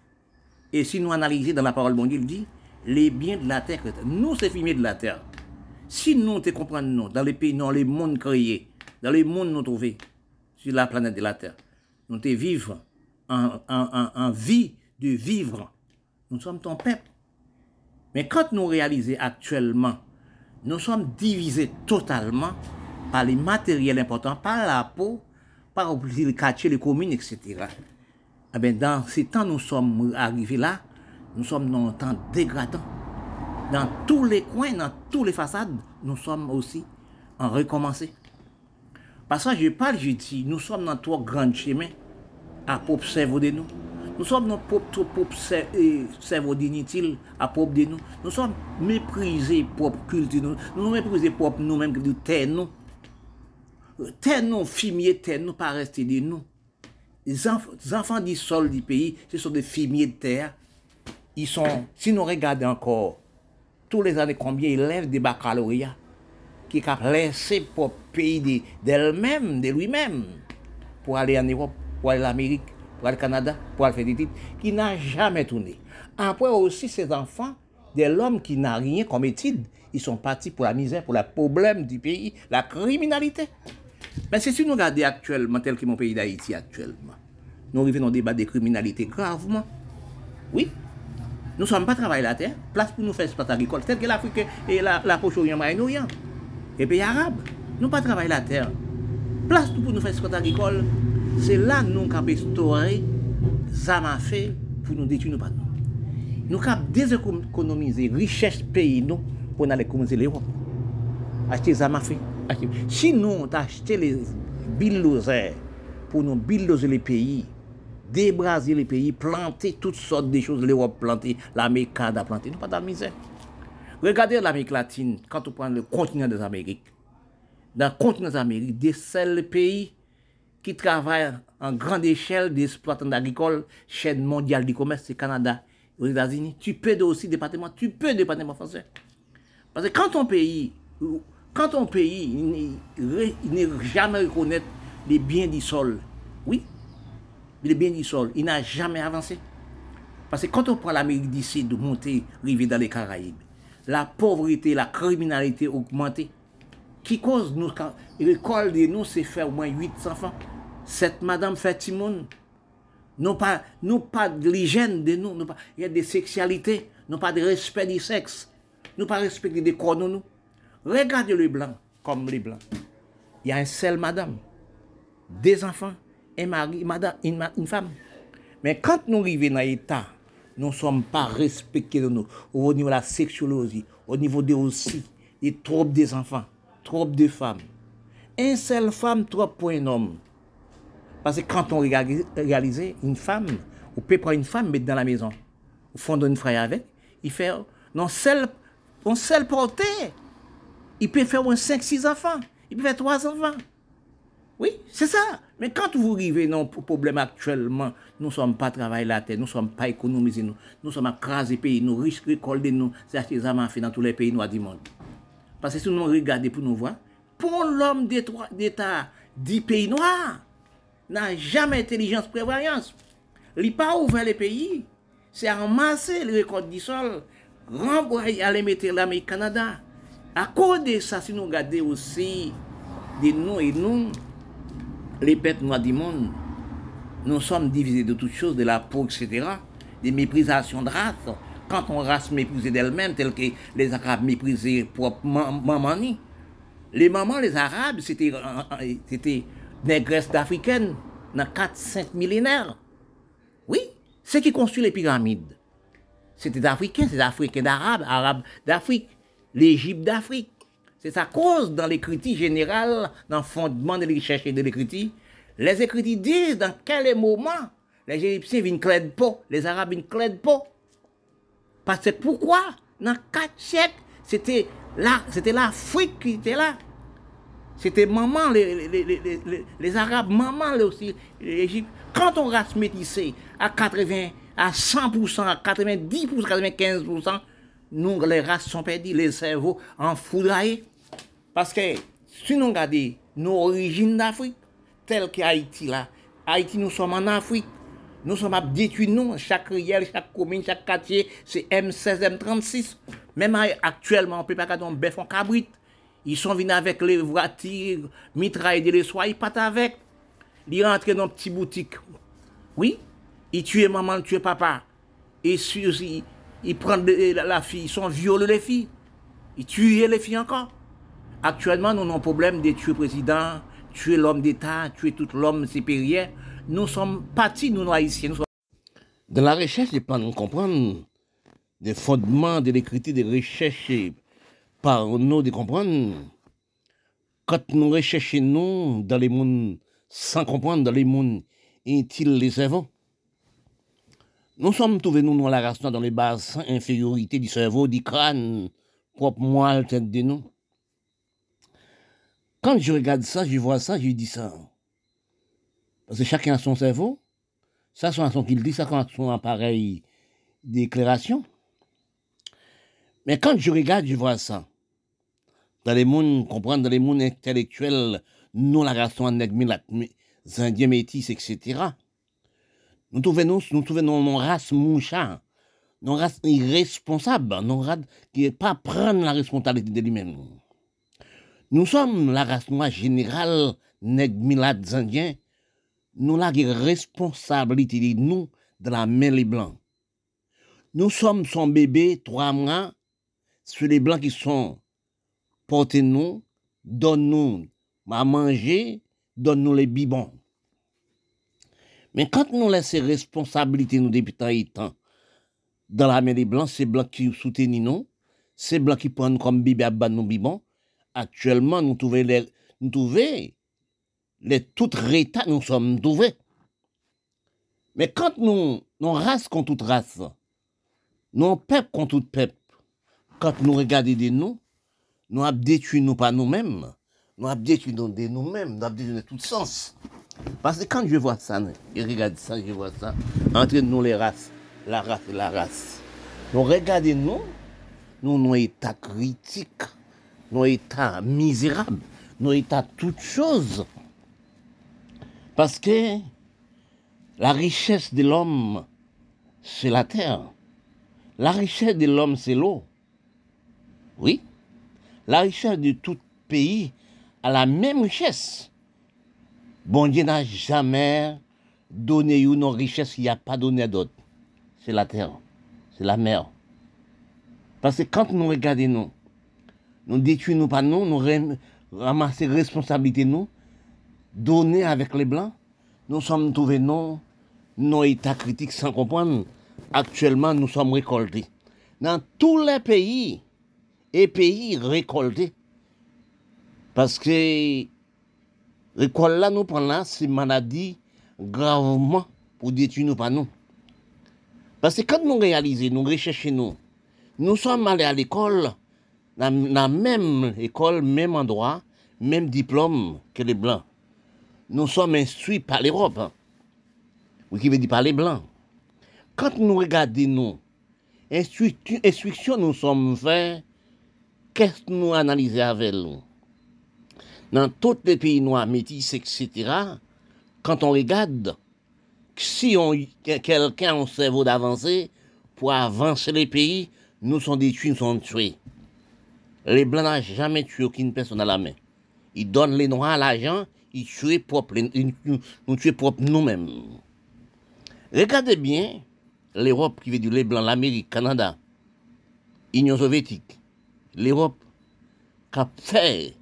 Et si nous analysons dans la parole bon Dieu, il dit, les biens de la terre, nous c'est fumier de la terre. Si nous te comprenons dans les pays, dans les mondes créés, dans les mondes nous trouvés sur la planète de la terre, nous te vivons en, en vie de vivre. Nous sommes ton peuple. Mais quand nous réalisons actuellement nous sommes divisés totalement par les matériels importants, par la peau, par le quartier, les communes, etc. Eh bien, dans ces temps, nous sommes arrivés là, nous sommes dans un temps dégradant. Dans tous les coins, dans toutes les façades, nous sommes aussi en recommencer. Parce que je parle, je dis, nous sommes dans trois grands chemins à observer de nous. Nous sommes dans propre, propre cerveau d'inutile à propre de nous. Nous sommes méprisés propre culture. Nous, nous méprisés propre nous-mêmes, de terre nous. Terre nous, fumier, terre nous, pas rester de nous. Les enfants, du sol du pays, ce sont des fumiers de terre. Ils sont, si nous regardons encore, tous les années combien lèvent des baccalauréats qui ont laissé pour pays d'elle-même, de lui-même, pour aller en Europe, pour aller en Amérique le Canada, pour faire des qui n'a jamais tourné. Après aussi, ces enfants, de l'homme qui n'a rien comme étude, ils sont partis pour la misère, pour le problème du pays, la criminalité. Mais si nous regardons actuellement, tel que mon pays d'Haïti actuellement, nous arrivons dans débat de criminalité gravement. Oui, nous ne sommes pas travailler la terre, place pour nous faire espace agricole, tel que l'Afrique et la, la Proche-Orient, Moyen-Orient, et pays arabes. Nous pas travailler la terre. Place pour nous faire espace agricole, Se la nou kap estore zama fe pou nou detu nou pat nou. Nou kap dezekonomize richèche peyi nou pou nou ale komanse l'Europe. Achte zama fe. Si nou ta achte le billozer pou nou billoze le peyi, débraser les pays, planter toutes sortes de choses, l'Europe planter, l'Amérique a planter, nous pas dans la misère. Regardez l'Amérique latine, quand on prend le continent des Amériques. Dans le continent des Amériques, des seuls pays qui travaillent en grande échelle d'exploitants agricoles, chaîne mondiale du commerce, c'est Canada, aux États-Unis. Tu peux aussi département, tu peux département français. Parce que quand ton pays, quand ton pays, il n'est jamais reconnaître les biens du sol, oui, les biens du sol, il n'a jamais avancé. Parce que quand on prend l'Amérique d'ici de monter, arriver dans les Caraïbes, la pauvreté, la criminalité augmentée. Qui cause nous, l'école de nous, c'est faire au moins 8 enfants cette madame fait Timon. Non pas, pas de l'hygiène de nous, pas, il y a des sexualités, non pas de respect du sexe, non pas respecter des corps de nous. Regardez les blancs comme les blancs. Il y a un seul madame, des enfants, un mari, madame, une, femme. Mais quand nous arrivons dans l'état, nous ne sommes pas respectés de nous, au niveau de la sexualité, au niveau des aussi, des troubles des enfants, troubles des femmes. Un seul femme, trois pour un homme. Parce que quand on réalise une femme, on peut prendre une femme, mettre dans la maison, au fond d'une frère avec, il fait, non, seul, on seul porté, il peut faire un 5-6 enfants, il peut faire 3 enfants. Oui, c'est ça. Mais quand vous arrivez dans le problème actuellement, nous ne sommes pas travailler la terre, nous ne sommes pas économisés, nous, nous sommes écrasés pays, nous riches récolter nous, acheter des fait dans tous les pays noirs du monde. Parce que si nous regardons pour nous voir, pour l'homme d'État du pays noir, n'a jamais intelligence prévoyance. N'a pas ouvert les pays. C'est ramasser les récoltes du sol, renvoyer, aller mettre l'Amérique Canada. À cause de ça, si nous regardons aussi de nous et nous, les peuples noirs du monde, nous sommes divisés de toutes choses, de la peau, etc., des méprisations de race. Quand on race méprisée d'elle-même, tel que les Arabes méprisaient propre maman, les mamans, les Arabes, c'était négresse d'Africaines dans 4-5 millénaires. Oui, ceux qui construisent les pyramides, c'était d'Africains, c'est d'Africains d'Arabes, Arabes d'Afrique, l'Égypte d'Afrique. C'est à cause, dans l'écriture générale, dans le fondement de recherche et de l'écriture, les écritures disent dans quel moment les Égyptiens viennent clé pas, les Arabes viennent clé pas. Parce que pourquoi? Dans quatre siècles, c'était là, c'était l'Afrique qui était là. C'était maman, les, Arabes, maman aussi, l'Égypte. Quand on reste métissé à 80, à 100%, à 90%, 95%, nous, les races sont perdues, les cerveaux en foudraillés. Parce que si nous regardons nos origines d'Afrique, telles qu'Haïti là, Haïti, nous sommes en Afrique. Nous sommes à détruire nous, chaque riel, chaque commune, chaque quartier, c'est M16, M36. Même actuellement, on ne peut pas garder un bœuf en cabrit. Ils sont venus avec les voitures, mitraillent les soirs, ils partent avec. Ils rentrent dans une petite boutique. Oui, ils tuent maman, ils tuent papa. Et ils, ils prennent la fille, ils sont violés les filles. Ils tuent les filles encore. Actuellement, nous avons un problème de tuer le président, tuer l'homme d'État, tuer tout l'homme supérieur. Nous sommes partis, nous, nous haïtiens. Dans la recherche, il pas nous comprendre des fondements de l'écriture de recherche par nous de comprendre. Quand nous recherchons nous dans les mondes sans comprendre, dans les mondes inutiles, les cerveaux, nous sommes trouvés nous dans la race dans les bases infériorités du cerveau, du crâne, propre moelle, tête de nous. Quand je regarde ça, je vois ça, je dis ça. Parce que chacun a son cerveau. Ça, c'est son qu'il dit, ça, c'est son appareil d'éclairation. Mais quand je regarde, je vois ça. Dans les mondes, comprendre, les mondes intellectuels, nous, la race les Indiens métis, etc. Nous trouvons, nous, nous trouvons nos race mouchard, nos race irresponsable, nos race qui n'est pas prendre la responsabilité de lui-même. Nous sommes la race noire générale, nègres indiens. Nous la responsabilité de nous de la main les blancs. Nous sommes son bébé, trois mois, sur les blancs qui sont portés nous, donne-nous à manger, donne-nous les bibons. Mais quand nous laissons responsabilité nous depuis tant dans la main des blancs, c'est blancs qui soutiennent nous, c'est blancs qui prennent comme bibé à nous bibons, actuellement, nous trouvons les, nous trouvons les toutes rétats, nous sommes trouvés. Mais quand nous, nous race contre toute race, nous peuple contre tout peuple, quand nous regardons de nous, nous avons détruit nous pas nous-mêmes, nous avons détruit nous de nous-mêmes, nous avons détruit de tout sens. Parce que quand je vois ça, je regarde ça, je vois ça, entre nous les races, la race et la race, nous regardons nous, nous, nous état critiques nos états misérables, nos états toutes choses. Parce que la richesse de l'homme, c'est la terre. La richesse de l'homme, c'est l'eau. Oui. La richesse de tout pays a la même richesse. Bon Dieu n'a jamais donné une richesse qu'il n'y a pas donné à d'autres. C'est la terre. C'est la mer. Parce que quand nous regardons, nous, nous détruisons pas nous, nous ramasser responsabilité nous, donner avec les blancs. Nous sommes trouvés non, nos états critiques sans comprendre. Actuellement, nous sommes récoltés. Dans tous les pays, et pays récoltés. Parce que récolte là, nous prenons là, c'est maladie gravement pour détruire nous pas nous. Parce que quand nous réalisons, nous recherchons nous, nous sommes allés à l'école, dans la même école, même endroit, même diplôme que les Blancs. Nous sommes instruits par l'Europe. Hein. Oui, qui veut dire par les Blancs. Quand nous regardons, nous, instruction nous sommes faits, qu'est-ce que nous analysons avec nous Dans tous les pays noirs, métis, etc., quand on regarde, si quelqu'un a un cerveau d'avancer, pour avancer les pays, nous sommes détruits, nous sommes tués. Les Blancs n'ont jamais tué aucune personne à la main. Ils donnent les Noirs l'argent, ils tuent propre, nous tuent propre nous-mêmes. Regardez bien l'Europe qui veut dire les Blancs, l'Amérique, Canada, Union soviétique, l'Europe qui a fait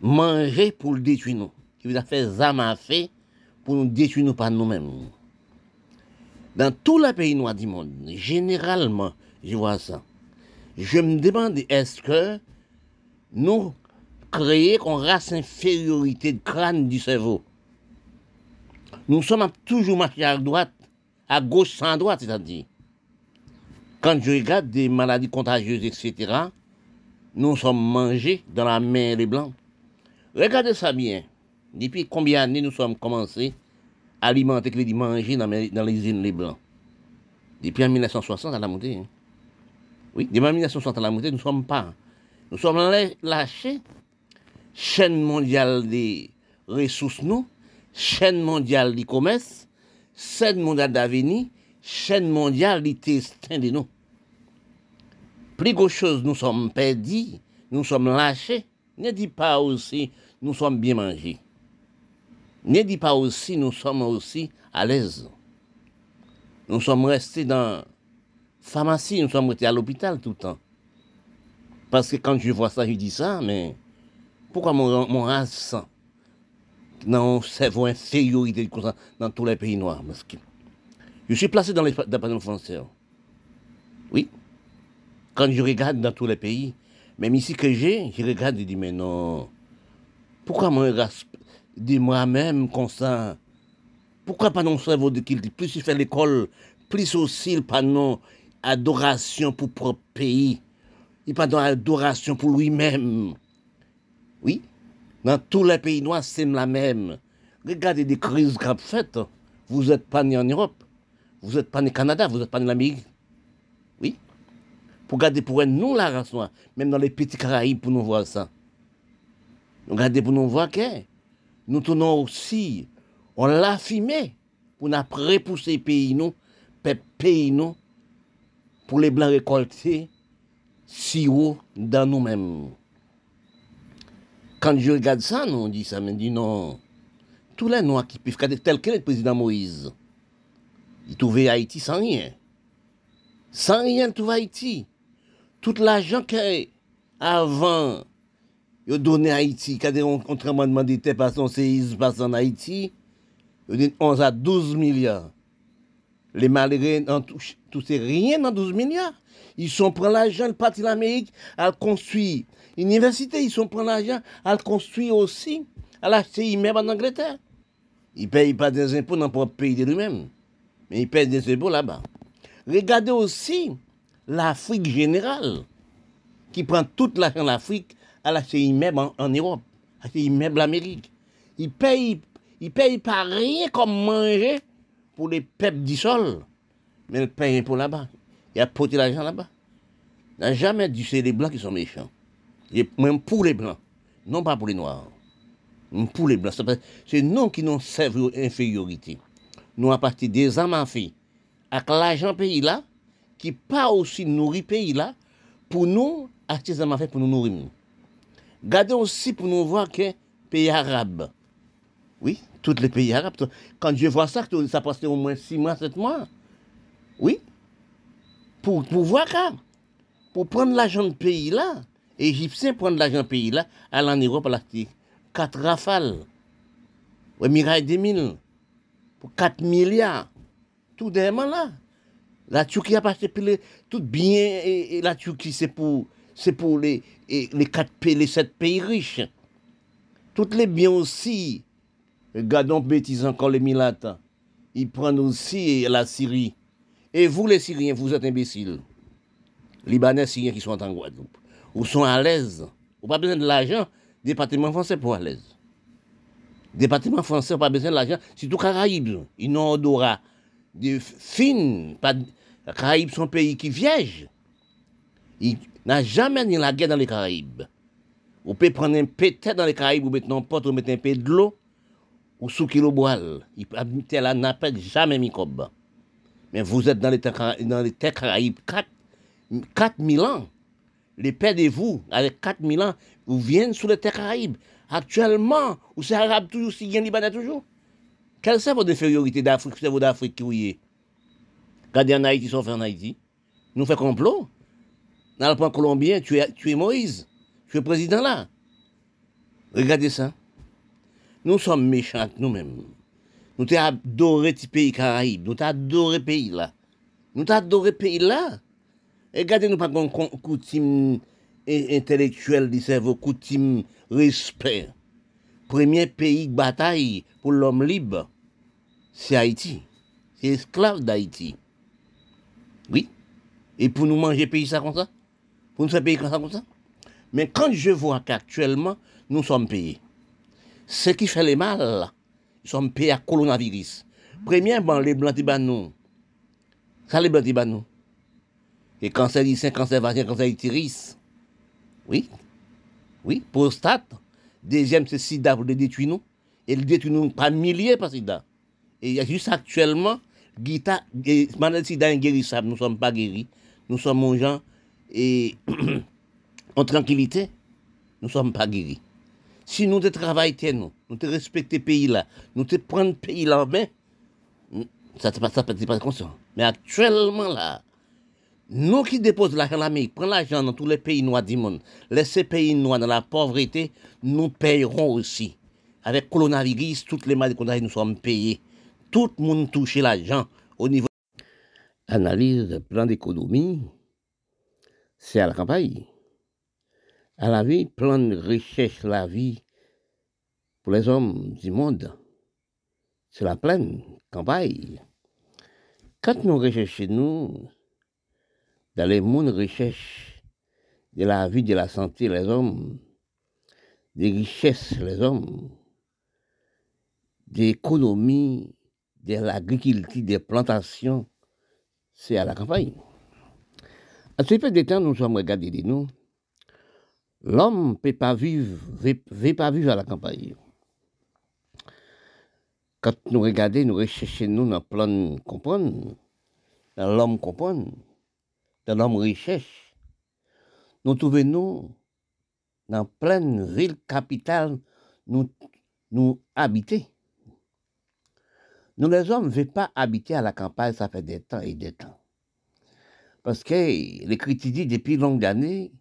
manger pour le détruire nous, qui à fait pour nous détruire nous par nous-mêmes. Dans tous les pays noirs du monde, généralement, je vois ça je me demande, est-ce que nous créons une race infériorité de crâne du cerveau Nous sommes toujours marchés à droite, à gauche sans droite, c'est-à-dire. Quand je regarde des maladies contagieuses, etc., nous sommes mangés dans la main des Blancs. Regardez ça bien. Depuis combien d'années nous sommes commencés à alimenter, les manger dans, les usines les Blancs? Depuis en 1960 à la montée. Hein. Oui, des 1960 à la montée, nous ne sommes pas. Nous sommes lâchés. Chaîne mondiale des ressources, nous, chaîne mondiale du commerce, chaîne mondiale d'avenir, chaîne mondiale du destin de nous. Plus gros chose, nous sommes perdus, nous sommes lâchés. Ne dis pas aussi, nous sommes bien mangés. Ne dis pas aussi, nous sommes aussi à l'aise. Nous sommes restés dans pharmacie, nous sommes restés à l'hôpital tout le temps. Parce que quand je vois ça, je dis ça, mais pourquoi mon, mon race c'est une infériorité dans tous les pays noirs que Je suis placé dans les départements français. Oui. Quand je regarde dans tous les pays, même ici que j'ai, je regarde et dis, mais non, pourquoi moi, de moi-même comme ça? Pourquoi pas non cerveau de qu'il dit, plus il fait l'école, plus aussi il pas non adoration pour propre pays, il pas adoration pour lui-même. Oui, dans tous les pays noirs, c'est la même. Regardez des crises qu'on faites. Vous n'êtes pas né en Europe. Vous n'êtes pas né Canada, vous n'êtes pas né l'Amérique. Oui. Pour garder pour nous la race noire, même dans les petits Caraïbes, pour nous voir ça. Nous garder pour nous voir que nous tenons aussi, on l'a filmé, pour nous repousser pays nous, pays nous, pour les blancs récolter si haut dans nous-mêmes. Quand je regarde ça, nous, on dit ça, mais dit non. Tous les noirs qui peuvent, tel que le président Moïse. Il trouvait Haïti sans rien. Sans rien, tout Haïti. Tout l'argent qu'avant, il donné à Haïti, quand on tremblement de terre par son séisme passe en Haïti, il donné 11 à 12 milliards. Les malheureux n'ont touché rien dans 12 milliards. Ils sont pris l'argent, le parti de l'Amérique, à construire Université, ils sont l'argent à le construire aussi, à l'acheter immeuble en Angleterre. Ils ne payent pas des impôts dans le propre pays de lui-même, mais ils payent des impôts là-bas. Regardez aussi l'Afrique générale, qui prend tout l'argent l'Afrique à l'acheter immeuble en, en Europe, acheter immeuble en Amérique. Ils payent, ils payent pas rien comme manger pour les peuples du sol, mais ils payent pour là-bas. Ils a porté l'argent là-bas. N'a jamais dit c'est les Blancs qui sont méchants même pour les blancs, non pas pour les noirs. Pour les blancs, c'est nous qui nous servent infériorité. Nous, à partir des âmes avec l'argent pays là, qui pas aussi nourrir pays là, pour nous, acheter des âmes pour nous nourrir. Gardez aussi pour nous voir que pays arabes, oui, tous les pays arabes, quand je vois ça, ça passe au moins 6 mois, 7 mois. Oui, pour, voir pour prendre l'argent de pays là, Égyptiens prennent l'argent pays là, aller en Europe à l'acheter. 4 rafales. Ouais, Mirail 2000. Pour 4 milliards. Tout derrière là. La Turquie a passé tout bien et, la Turquie c'est pour c'est pour les, les 4 pays, les 7 pays riches. Toutes les biens aussi. Regardons bêtises encore les Milates. Ils prennent aussi la Syrie. Et vous les Syriens, vous êtes imbéciles. Libanais Syriens qui sont en Guadeloupe ou sont à l'aise. Ou pas besoin de l'argent, département français pour à l'aise. Département français, pas besoin de l'argent, surtout Caraïbes. Ils n'ont odorat de fines. Pas, Caraïbes sont un pays qui vierge. Il n'a jamais ni la guerre dans les Caraïbes. Vous pouvez prendre un pété dans les Caraïbes, vous mettez un pot, vous mettez un peu de l'eau, ou sous kilo boile. Il n'a jamais microbe. Mais vous êtes dans les terres, dans les terres Caraïbes 4, 4000 ans les pères de vous, avec 4000 ans, vous viennent sous les terres caraïbes. Actuellement, vous c'est arabe toujours, si bien libanais toujours? Quelle c'est votre infériorité d'Afrique, c'est votre Afrique qui vous est? Regardez en Haïti, sont fait en Haïti. Nous fait complot. Dans le point colombien, tu es, tu es Moïse. Tu es président là. Regardez ça. Nous sommes méchants nous-mêmes. Nous t'avons adoré ce pays caraïbe. Nous t'avons adoré pays là. Nous t'avons adoré pays là. Regardez-nous pas comme coutume intellectuelle du cerveau, coutume respect. Premier pays bataille pour l'homme libre, c'est Haïti. C'est esclave d'Haïti. Oui. Et pour nous manger pays ça comme ça? Pour nous faire payer comme ça comme ça? Mais quand je vois qu'actuellement, nous sommes payés. Ce qui fait les mal, nous sommes payés à coronavirus. Premier, bon, les blancs, nous. Ça, les blancs, nous. Et cancer cancer vagin, cancer utérus. Oui. Oui, prostate. Deuxième, c'est sida pour le détruire nous. Et le détruire nous par milliers par sida. Et il y a juste actuellement, Gita, maladie sida inguérissable. Nous ne sommes pas guéris. Nous sommes en gens et en tranquillité. Nous ne sommes pas guéris. Si nous te travaillons, nous, nous te respectons pays là, nous te prenons pays là en main, ça ne pas, pas, pas conscient. Mais actuellement là, Nous qui déposons l'argent en Amérique, prenons l'argent dans tous les pays noirs du monde, laissez pays noirs dans la pauvreté, nous payerons aussi. Avec coronavirus, toutes les maladies nous sommes payés. Tout le monde touche l'argent au niveau. Analyse, plan d'économie, c'est à la campagne. À la vie, plan de recherche, la vie pour les hommes du monde, c'est la pleine campagne. Quand nous recherchons, nous, dans les mondes recherche de la vie, de la santé, les hommes, des richesses, les hommes, d'économie, de l'agriculture, des plantations, c'est à la campagne. À ce peu de temps, nous sommes regardés de nous. L'homme ne peut pas vivre, veut, pas vivre à la campagne. Quand nous regardons, nous recherchons nous dans le plan comprendre, dans l'homme comprendre, l'homme recherche, nous trouvons nous dans pleine ville capitale, nous, nous habiter. Nous, les hommes, ne veulent pas habiter à la campagne, ça fait des temps et des temps. Parce que l'Écriture dit depuis longues années,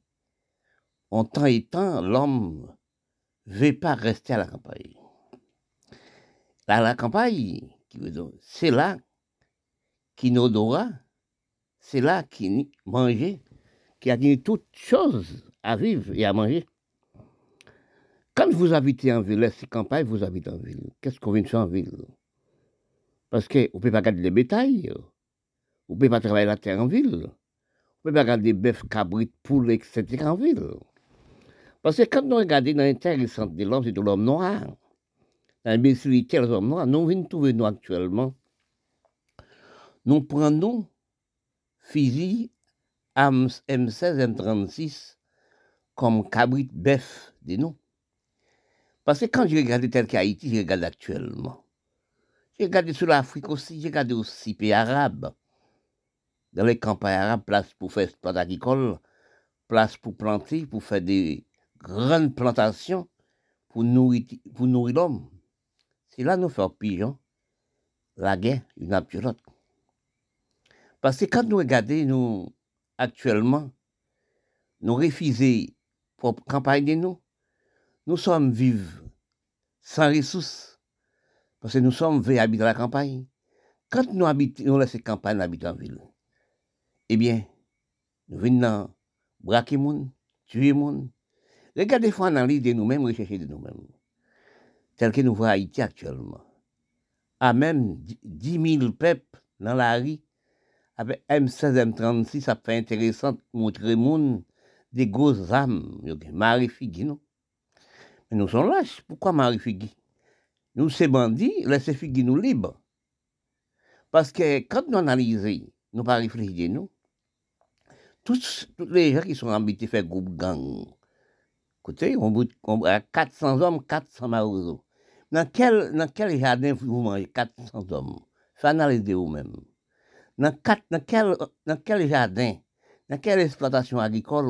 en temps et temps, l'homme ne veut pas rester à la campagne. À la campagne, c'est là qu'il odora, c'est là qu'il mangeait, qui a dit toutes choses à vivre et à manger. Quand vous habitez en ville, c'est campagne, vous habitez en ville? Qu'est-ce qu'on vient de faire en ville? Parce que vous ne pouvez pas garder les bétails, vous ne pouvez pas travailler la terre en ville, vous ne pouvez pas garder bœuf, cabrit, poules, etc. en ville. Parce que quand nous regardons dans l'intéressant de l'homme, c'est de l'homme noir. Dans l'imbécilité de l'homme noir, nous venons trouver nous actuellement. Nous prenons fusil M16, M36 comme cabrit, bœuf de nous. Parce que quand je regarde tel qu'Haïti, je regarde actuellement. J'ai regardé sur l'Afrique aussi, j'ai regardé aussi pays arabes. Dans les campagnes arabes, place pour faire plantes agricole, place pour planter, pour faire des grandes plantations, pour nourrir, pour nourrir l'homme. C'est là nous faisons pigeon, la guerre, une après Parce que quand nous regardons, nous, actuellement, nous refusons pour campagne de nous, nous sommes vivants sans ressources parce que nous sommes venus habiter la campagne. Quand nous habitons, laissons la campagne, nous habitons en ville. Eh bien, nous venons braquer gens, tuer gens. Regardez fois analyse de nous-mêmes, rechercher de nous-mêmes. Tel que nous voyons Haïti actuellement. À même 10 000 peuples dans la rue, avec M16, M36, ça fait intéressant de montrer gens des grosses âmes. Marie Figui, non? Mais nous sommes lâches. Pourquoi Marie Figui? nous, ces bandits, laissez figuer nous libres. Parce que quand nous analysons, nous pas réfléchir, nous, tous, les gens qui sont habités faire groupe gang, écoutez, on, a 400 hommes, 400 marosos. Dans quel, dans quel jardin vous mangez 400 hommes? Faites analyser vous-même. Dans, dans, quel, dans quel jardin, dans quelle exploitation agricole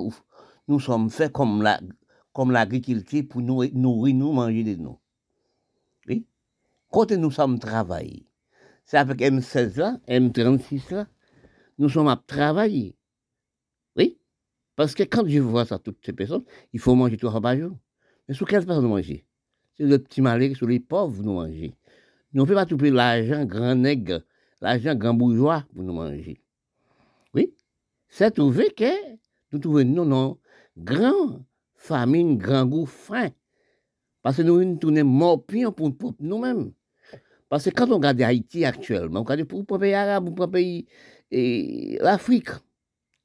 nous sommes faits comme la comme l'agriculture pour nourrir, nous, manger de nous? Quand nous sommes travaillés, c'est avec M16 là, M36 là, nous sommes à travailler. Oui, parce que quand je vois ça, toutes ces personnes, il faut manger trois par jour. Mais sur quelle personne manger? C'est le petit malheur, sur les pauvres nous manger. Nous ne pouvons pas trouver l'argent grand nègre, l'argent grand bourgeois pour nous manger. Oui, c'est trouvé que nous trouvons nous, non, grand famine, grand goût, faim. Parce que nous, tournons morpions pour nous-mêmes. Parce que quand on regarde Haïti actuellement, on regarde pour le pays arabe, pour le pays l'Afrique,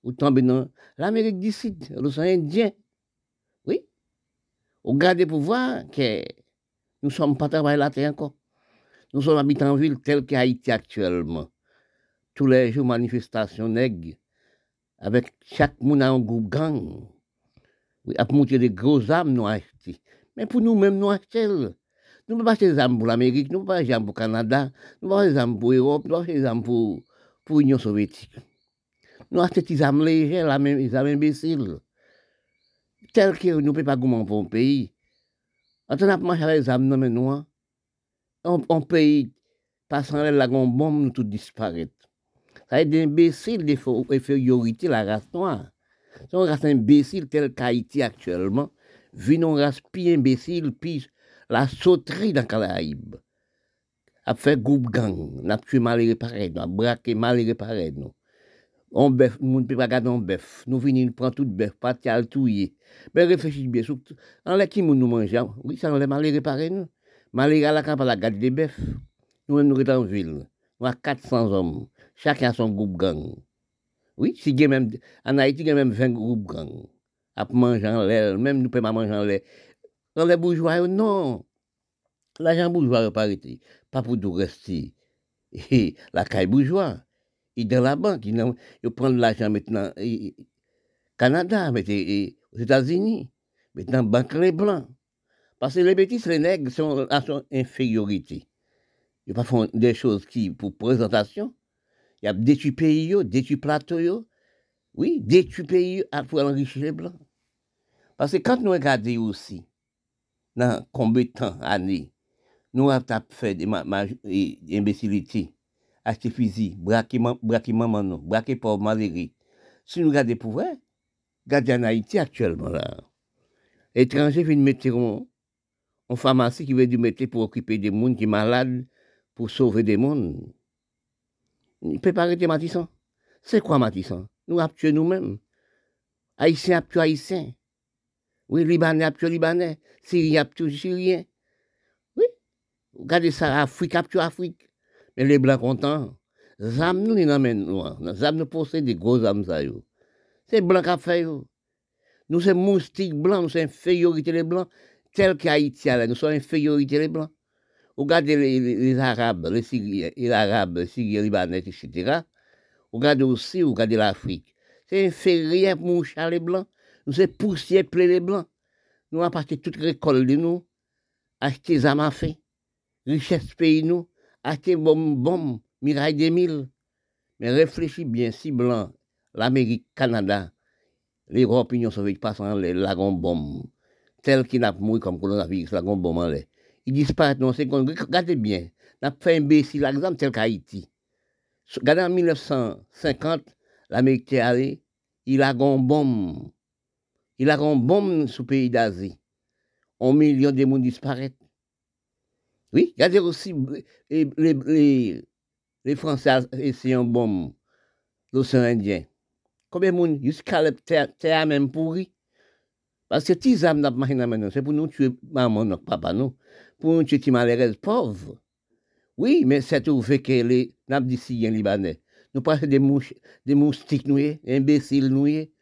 ou tomber dans l'Amérique du Sud, l'océan Indien. Oui? On regarde pour voir que nous ne sommes pas travaillés la terre encore. Nous sommes habitants en ville telle qu'Haïti actuellement. Tous les jours, manifestations nègres, avec chaque monde en groupe gang. Oui, à monter des gros âmes, nous acheter. Mais pour nous-mêmes, nous achetons. Nous ne pas acheter des armes pour l'Amérique, nous ne pas acheter des armes pour le Canada, nous ne pas acheter des armes pour l'Europe, nous ne pas acheter des armes pour l'Union soviétique. Nous achetons des armes légères, des armes imbéciles. Telles que nous ne pouvons pas gouverner pour un pays. Quand on a marché avec les armes dans nous, un pays passant la bombe, nous tout disparaît. Ça a été imbécile d'infériorité, la race noire. C'est une race imbécile telle qu'Haïti actuellement. Vu une race plus imbécile, puis la sauterie dans les Caraïbes. A fait groupe gang, n'a tué malheureux pareil, n'a braqué malheureux pareil, non. On ne peut pas garder un bœuf. Nous venons, nous prenons tout bœuf, pas de tout Mais réfléchissez bien, en la qui nous mangeons, oui, ça, les malheureux pareil, Maléga la capable la garde des bœufs. Nous-mêmes, nous sommes en ville. Nous avons 400 hommes. Chacun a son groupe gang. Oui, si même, en Haïti, il y a même 20 groupes gang. À manger en l'air, même nous pouvons manger en l'air. Dans les bourgeois, non. L'argent bourgeois n'est pas arrêté. Pas pour tout rester. Et la caille bourgeois, il est dans la banque. Il, il prend de l'argent maintenant. Et, Canada, mais aux États-Unis. Maintenant, banque les blancs. Parce que les petits nègres sont à son infériorité. Ils ne font des choses qui, pour présentation, il y a détruit pays, détruit plateau, oui, détruit pays pour enrichir les blancs. Parce que quand nous regardons aussi, dans combien de temps, années, nous avons fait des imbécilités, acheter fusil, braquer maman, braquer pauvre malheureux. Si nous regardons pour vrai, regardez en Haïti actuellement là. Étrangers viennent mettre en pharmacie qui veut du mettre pour occuper des gens qui sont malades, pour sauver des mondes. Il peut pas arrêter Matisson. C'est quoi Matisson? Nous avons nous-mêmes. Haïtiens avons tué Haïtiens. Oui, Libanais tué Libanais. Syriens avons tué Syriens. Oui. Regardez ça, Afrique a Afrique. Mais les Blancs contents. Zam nous, ils n'amènent nous. Zam nous possèdent des gros âmes. C'est Blanc qui a fait. Nous sommes moustiques blancs, nous sommes infériorité les Blancs. Tel qu'Haïti, nous sommes infériorité les Blancs. Regardez les, les, Arabes, les Syriens, les Arabes, les Libanais, etc. Regardez aussi, regardez l'Afrique. C'est inférieur pour les Blancs. Nous, c'est poussière plein les Blancs. Nous avons passé toute récolte de nous, acheter des richesse pays nous, acheter bombe, bombe, miraille des mille. Mais réfléchis bien, si Blanc, l'Amérique, Canada, l'Europe, l'Union soviétique passent en la bombe, tel qu'il n'a pas mouru comme coronavirus, la bombe en l'air ils disparaissent dans ces secondes. Regardez bien, on a fait un imbécile, exemple tel qu'Haïti. Regardez en 1950, l'Amérique est allée, il a une bombe. Il a une bombe sous pays d'Asie. Un million de monde disparaissent. Oui, regardez aussi les, les, les, Français essayent une bombe, l'océan Indien. Combien de monde jusqu'à la terre même pourri? Parce que si âmes n'a c'est pour nous tuer maman, papa, nous pour une petite malheureuse pauvre. Oui, mais c'est tout fait que les Nabdiciens libanais, nous passons des, des moustiques noués, imbéciles noués.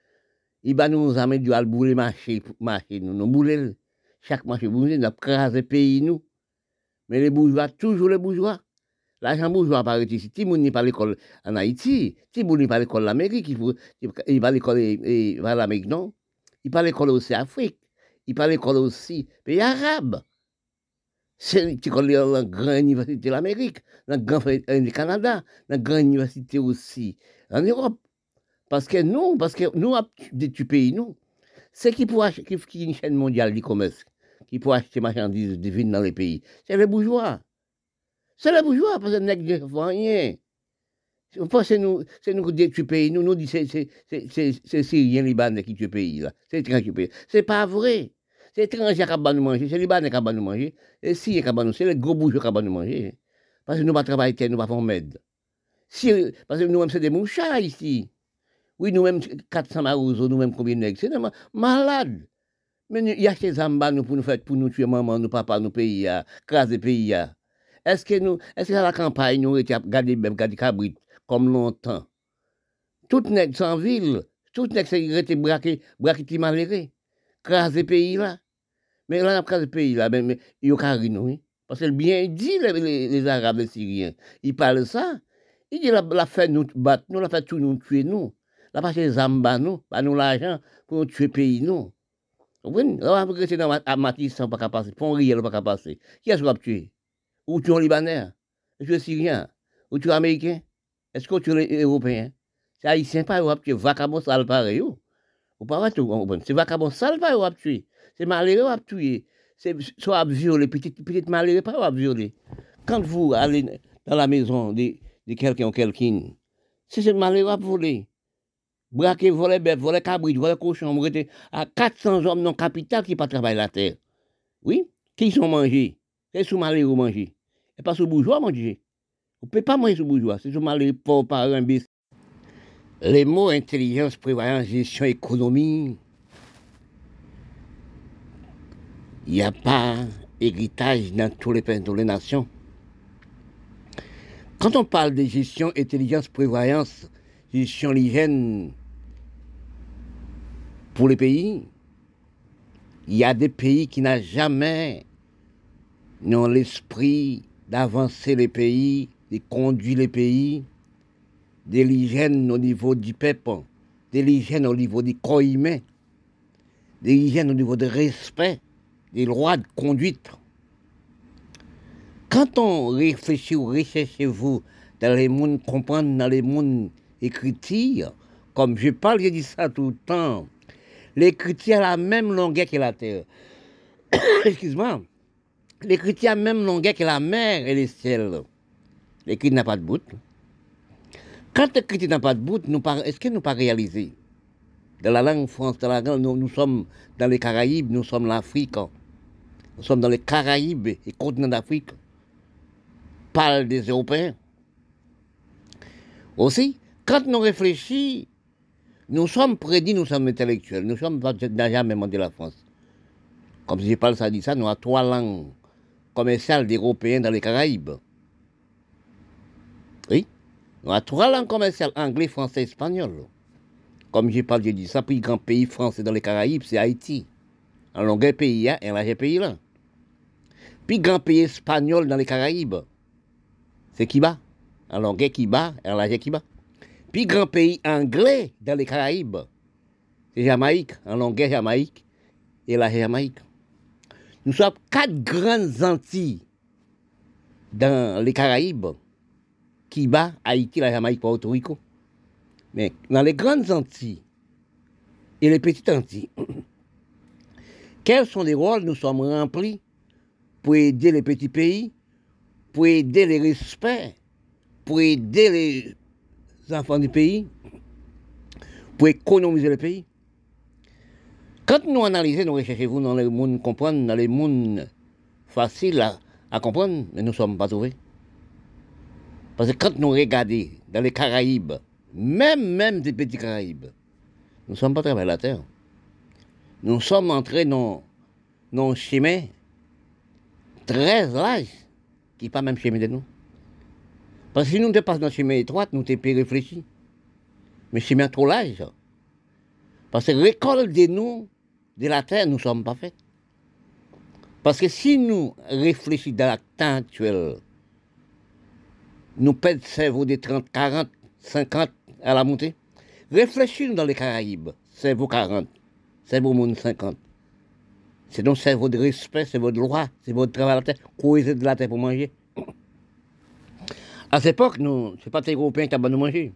Ils va nous amener al bouler marché, marché, nous, nous bouler, chaque bouler, nous le pays, nous. Mais les bourgeois, toujours les bourgeois. L'argent bourgeois apparaît ici. Si moun n'est pas l'école en Haïti, si moun n'est pas l'école en Amérique, il, va l'école, il va l'Amérique, non. Il pas l'école aussi Afrique. Il pas l'école aussi pays arabe. C'est tu connais la grande université de l'Amérique, la grande université du Canada, la grande université aussi en Europe. Parce que nous, parce que nous, des pays, nous, c'est qui pour acheter, qui une chaîne mondiale du commerce, qui pour acheter marchandises divines dans les pays, c'est les bourgeois. C'est les bourgeois, parce que nous ne rien. C'est nous, c'est nous qui tuent pays. Nous, nous disons, c'est Syriens, Libanais qui tuent pays, là. C'est étranger qui pays. C'est pas vrai. C'est étranger qui va nous manger, c'est Libanais qui va nous manger, et si qui nous c'est les gros bourgeois qui va nous manger. Parce que nous ne pas travailler, nous ne pas med. Si, parce que nous-mêmes, c'est des mouchards ici. Oui, nous-mêmes, 400 marousos, nous-mêmes, combien de c'est malade. Mais il y a ces zambas nous, pour nous faire, pour nous tuer maman, nous, papa, nous pays, craser pays. Est-ce que nous, est-ce que à la campagne, nous, même, gardés cabrit, comme longtemps? Tout nègre sans ville, tout nègre, c'est braqué, braqué, malheureux craser pays là. Mais là, on a crasé pays là, mais, il y a oui. Parce que bien dit, les, les, Arabes, les Syriens, ils parlent ça. Ils disent la, la fait nous battre, nous, la fait tout nous tuer, nous. La fait les âmes, nous, pas nous l'argent pour tuer pays, nous. Vous comprenez? Là, on va rester dans Matisse, on pas passer. Pour rien, on pas passer. Qui est-ce qu'on va tuer? Ou tu es Libanais? Ou tu es Syrien? Ou tu es Américain? Est-ce que tu es Européen? C'est Haïtien, pas Europe, tu es vacabon sale pareil, ou pas tout C'est vacabon sale pas ou tuer. C'est malheureux tuer. C'est soit violer, petite, petite malheureux pas ou violer. Quand vous allez dans la maison de, de quelqu'un ou quelqu'un, C'est ce malheureux à voler. Braquer, voler bête, voler cabrit, voler cochon, m'arrêter à 400 hommes non capital qui pas travailler la terre. Oui? Qui sont mangés? C'est sous malheureux manger. Et pas sous bourgeois manger. Vous ne pouvez pas manger bourgeois. C'est sous malheureux pauvre parents, bis. Les mots intelligence, prévoyance, gestion, économie, il n'y a pas héritage dans tous les pays, dans les nations. Quand on parle de gestion, intelligence, prévoyance, gestion, l'hygiène pour les pays, il y a des pays qui n'ont jamais l'esprit d'avancer les pays, de conduire les pays, de l'hygiène au niveau du peuple, de l'hygiène au niveau du corps humain, de l'hygiène au niveau du respect, des droits de conduite. Quand on réfléchit ou recherchez-vous dans les mondes, comprendre dans les mondes écriture, comme je parle, je dis ça tout le temps, l'écriture a la même longueur que la terre. Excuse-moi. L'écriture a la même longueur que la mer et les ciels. L'écriture n'a pas de bout. Quand l'écriture n'a pas de bout, est-ce que nous pas réalisé? Dans la langue française, nous, nous, sommes dans les Caraïbes, nous sommes l'Afrique. Nous sommes dans les Caraïbes et continent d'Afrique. Parle des Européens. Aussi, quand nous réfléchissons, nous sommes prédits, nous sommes intellectuels. Nous sommes n'a jamais de la France. Comme je parle, ça dit ça, nous avons trois langues commerciales d'Européens dans les Caraïbes. Oui. Nous avons trois langues commerciales, anglais, français, espagnol. Comme je parle, je dis ça, puis grand pays français dans les Caraïbes, c'est Haïti. En longueur pays, hein, et large pays là. Puis grand pays espagnol dans les Caraïbes, c'est Kiba. En longueur Kiba, en large Kiba. Puis grand pays anglais dans les Caraïbes, c'est Jamaïque, en longueur Jamaïque et la Jamaïque. Nous sommes quatre grandes Antilles dans les Caraïbes, Kiba, Haïti, la Jamaïque, Porto Rico. Mais dans les grandes Antilles et les petites Antilles, quels sont les rôles nous sommes remplis pour aider les petits pays, pour aider les respects, pour aider les enfants du pays, pour économiser le pays? Quand nous analysons, nous recherchons dans le monde comprendre, dans les mondes faciles à, comprendre, mais nous ne sommes pas trouvés. Parce que quand nous regardons dans les Caraïbes, même, même des petits Caraïbes, nous ne sommes pas très la terre. Nous sommes entrés dans, dans un chemin très large, qui n'est pas même chemin de nous. Parce que si nous dépassons dans un chemin étroit, nous sommes plus réfléchis. Mais chemin trop large. Parce que récolte de nous, de la terre, nous ne sommes pas faits. Parce que si nous réfléchissons dans le temps actuel, nous perdons cerveau de 30, 40, 50 à la montée. Réfléchissons dans les Caraïbes, cerveau 40, cerveau monde 50. C'est donc cerveau de respect, c'est votre droit, c'est votre travail à la terre, de la terre pour manger. À cette époque, nous, ce n'est pas les Européens qui ont nous manger.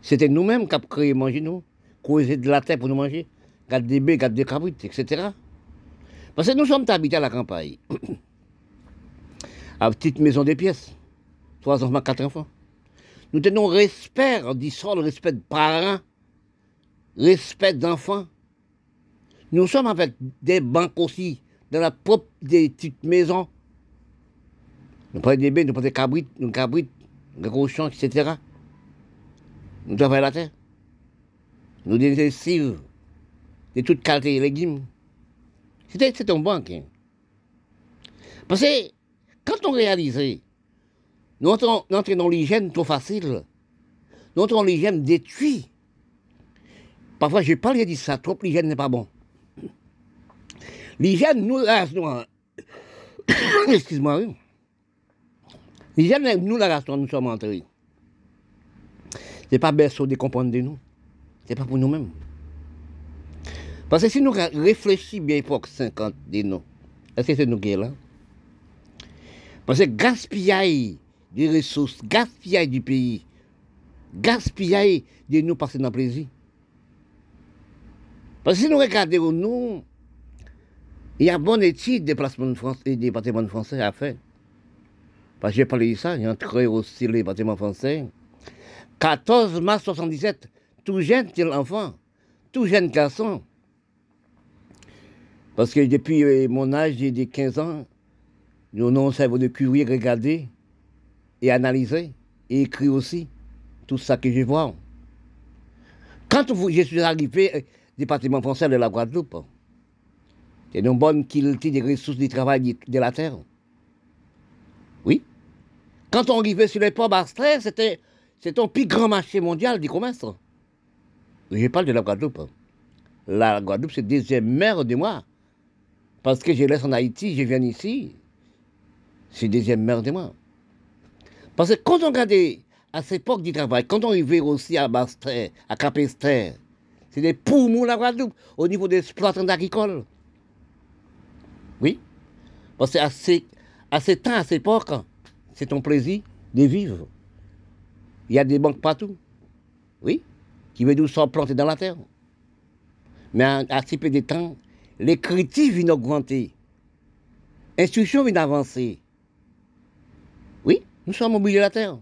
C'était nous-mêmes qui avons créé manger nous, courir de la terre pour nous manger, garder des baies, garder des cabrites, etc. Parce que nous sommes habités à la campagne, à petite maison de pièces, trois enfants, quatre enfants. Nous tenons respect, dit ça, le respect de parents, respect d'enfants. Nous sommes avec des banques aussi, dans la propre des petites maisons. Nous prenons des baies, nous prenons des cabrites, des cabrites, des cochons, etc. Nous travaillons la terre. Nous des lessives, de toutes qualités de légumes. C'est un banque. Hein. Parce que quand on réalise, nous entrons, dans l'hygiène trop facile. Nous entrons dans détruit. Parfois, je parle, je dis ça, trop l'hygiène n'est pas bon. L'hygiène nous la race Excuse-moi. L'hygiène nous la race nous sommes entrés. Ce n'est pas berceau de comprendre de nous. Ce n'est pas pour nous-mêmes. Parce que si nous réfléchissons bien pour 50 de nous, est-ce que c'est nous qui sommes là? Parce que gaspillage des ressources, gaspillage du pays, gaspillage de nous passer dans le plaisir. Parce que si nous regardons nous, il y a bonne étude des placements et des bâtiments français à faire. Parce que j'ai parlé de ça, j'ai entré aussi les bâtiments français. 14 mars 77, tout jeune enfant, tout jeune garçon. Parce que depuis mon âge, j'ai des 15 ans, nous avons cerveau de curie, regarder et analyser et écrire aussi tout ça que je vois. Quand je suis arrivé au euh, département français de la Guadeloupe, c'est une bonne qualité des ressources du travail de la terre. Oui. Quand on arrivait sur les ports Bastrais, c'était un plus grand marché mondial du commerce. Je parle de la Guadeloupe. La Guadeloupe, c'est deuxième mère de moi. Parce que je laisse en Haïti, je viens ici. C'est deuxième mère de moi. Parce que quand on regardait à cette époque du travail, quand on arrivait aussi à Bastrais, à Capestère, c'est des poumons la Guadeloupe au niveau des exploitants agricoles. Oui. Parce qu'à ces, à ces temps, à cette époque, c'est ton plaisir de vivre. Il y a des banques partout. Oui. Qui veulent nous plantés dans la terre. Mais à, ce peu de temps, les critiques viennent augmenter. L'instruction vient avancer. Nous sommes de la terre.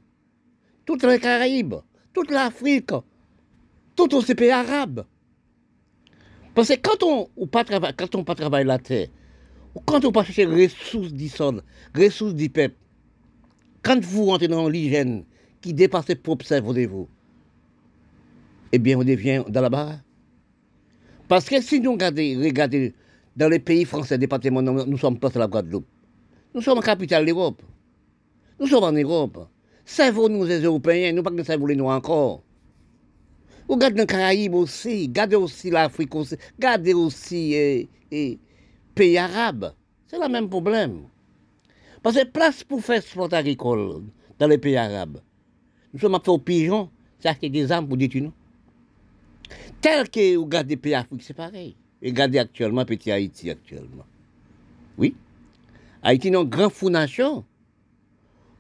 Toutes les Caraïbes, toute l'Afrique, tout ces pays arabes. Parce que quand on ne travaille, pas la terre, quand on pas chercher ressources du sol, ressources du peuple, quand vous rentrez dans l'hygiène qui dépasse vos propres cerveau de vous, eh bien, on devient dans la barre. Parce que si nous regardons, dans les pays français, département, nous sommes pas à la Guadeloupe. Nous sommes capitale d'Europe. Nous sommes en Europe. Cerveau, nous, les Européens, nous pas que cerveau, nous encore. Vous regardez les Caraïbes aussi, regardez aussi l'Afrique aussi, regardez aussi les eh, eh, pays arabes. C'est le même problème. Parce que place pour faire sport agricole dans les pays arabes. Nous sommes fait aux pigeons, c'est acheter des armes pour détruire nous. Tel que vous regardez les pays africains, c'est pareil. Regardez actuellement petit Haïti actuellement. Oui. Haïti est une grande fou nation.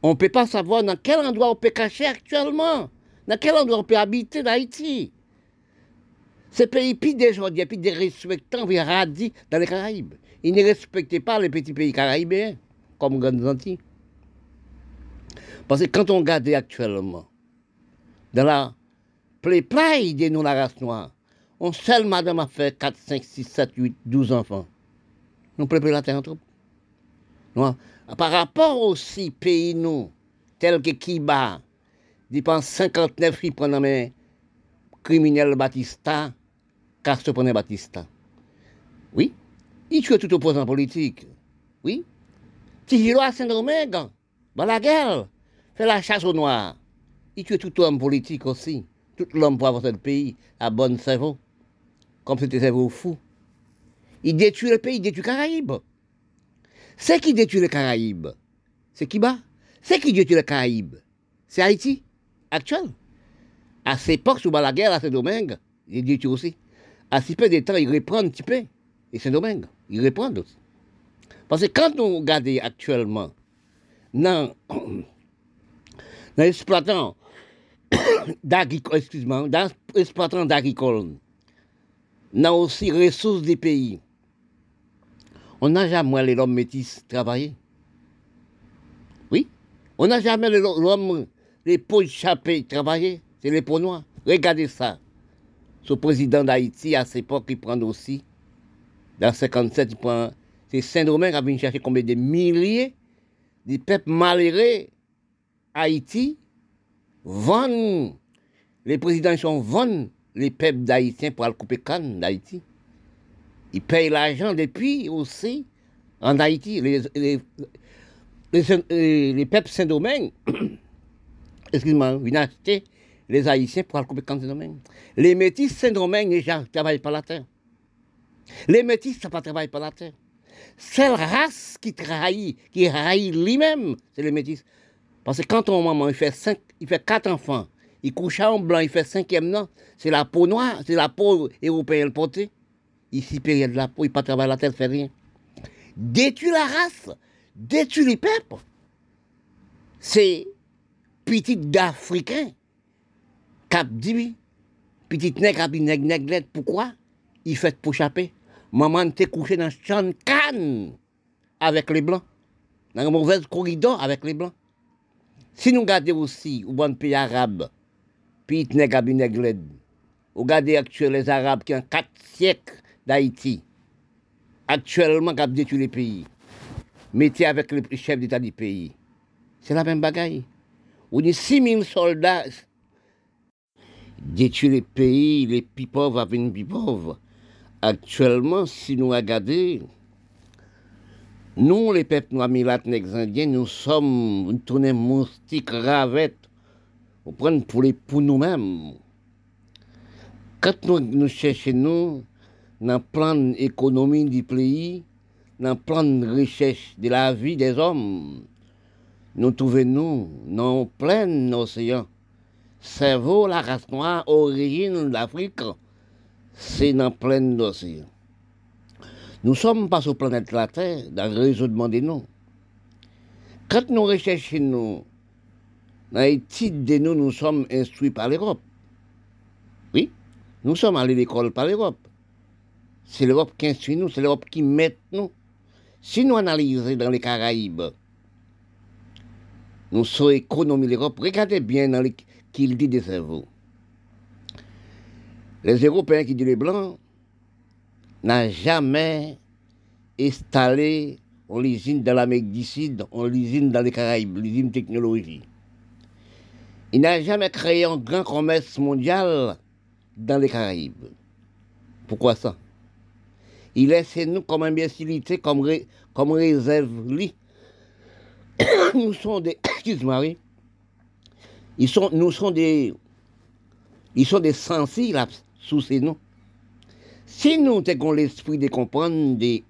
On ne peut pas savoir dans quel endroit on peut cacher actuellement. Dans quel endroit on peut habiter d'Haïti. Ces pays, puis gens, puis des respectants, radis dans les Caraïbes. Ils ne respectaient pas les petits pays caraïbéens, comme Grandes. Parce que quand on regarde actuellement, dans la play de nous, la race noire, on seul madame a fait 4, 5, 6, 7, 8, 12 enfants. Nous préparons la terre en troupe. Par rapport aussi pays nous, tels que Kiba, pensent 59 ils prennent les criminels Batista, se prenait Batista. Oui, il tue tout opposant politique. Oui. Tigilo à Saint-Domingue, dans la guerre, fait la chasse aux noirs. Il tue tout homme politique aussi. Tout l'homme pour avancer le pays à bon cerveau comme c'était cerveau fou. Il détruit le pays, il détruit Caraïbes. C'est qui détruit les Caraïbes C'est qui bat C'est qui détruit les Caraïbes C'est Haïti, actuel. À cette époque, sous la guerre à Saint-Domingue, il détruit aussi. À si peu de temps, il reprend un petit peu. Et Saint-Domingue, il reprend aussi. Parce que quand on regarde actuellement, dans, dans l'exploitant d'agricole, excuse-moi, dans l'exploitant d'agricole, n'a aussi ressources des pays. On n'a jamais les l'homme métis travailler. Oui. On n'a jamais l'homme, les peaux échappées travailler. C'est les peaux. Regardez ça. Ce président d'Haïti, à cette époque, il prend aussi, dans 57, il prend, c'est Saint-Domingue qui a venu chercher combien de milliers de peuples malheureux Haïti, vendent, les présidents sont vendent les peuples d'Haïtiens pour aller couper canne d'Haïti. Ils payent l'argent depuis aussi en Haïti. Les, les, les, peuples Saint-Domingue, excuse-moi, ils acheté les Haïtiens pour couper canne Saint-Domingue. Les métis Saint-Domingue, les gens ne travaillent pas la terre. Les métis, ça ne travaille pas la terre. Seule race qui trahit, qui trahit lui-même, c'est les métis. Parce que quand ton maman il fait, cinq, il fait quatre enfants, il couche en blanc, il fait cinquième non. C'est la peau noire, c'est la peau européenne portée. Ici, période de la peau, il pas travailler la tête, fait rien. Détruire la race, détruire les peuples. C'est petit d'Africain. Cap dit, petit nègre, nègre, nègre, pourquoi Il fait pour chapper? Maman t'es couché dans champ canne avec les blancs. Dans un mauvais corridor avec les blancs. Si nous regardons aussi au bon pays arabe, puis nèg a nèg. Regardez actuellement les Arabes qui ont quatre siècles d'Haïti. Actuellement, qui ont détruit le pays. Mettez avec le chef d'État du pays. C'est la même bagaille. On dit 6 000 soldats détruire le pays, les plus pauvres avec plus pauvres. Actuellement, si nous regardons, nous, les peuples noirs, indiens, nous sommes, nous tournons moustiques, ravettes, on prend pour, les, pour nous-mêmes. Quand nous, nous cherchons, nous, dans le plan économie du pays, dans le plan de recherche de la vie des hommes, nous trouvons nous dans plein océan. Cerveau, la race noire, origine d'Afrique, c'est dans plein océan. Nous sommes pas sur la planète la Terre, dans le raisonnement de nous. Quand nous recherchons nous, dans les titres de nous, nous sommes instruits par l'Europe. Oui, nous sommes allés à l'école par l'Europe. C'est l'Europe qui instruit nous, c'est l'Europe qui met nous. Si nous analysons dans les Caraïbes, nous sommes économie l'Europe, regardez bien dans qu'il dit des cerveaux. Les Européens qui disent les Blancs n'ont jamais installé l'usine dans l'Amérique du Sud, l'usine dans les Caraïbes, l'usine technologie. Il n'a jamais créé un grand commerce mondial dans les Caraïbes. Pourquoi ça? Il laisse nous comme imbécilité, comme, comme réserve. nous sommes des. Excuse-moi, Ils sont, nous sommes des. Ils sont des sensibles sous ces noms. Si nous avons l'esprit de comprendre des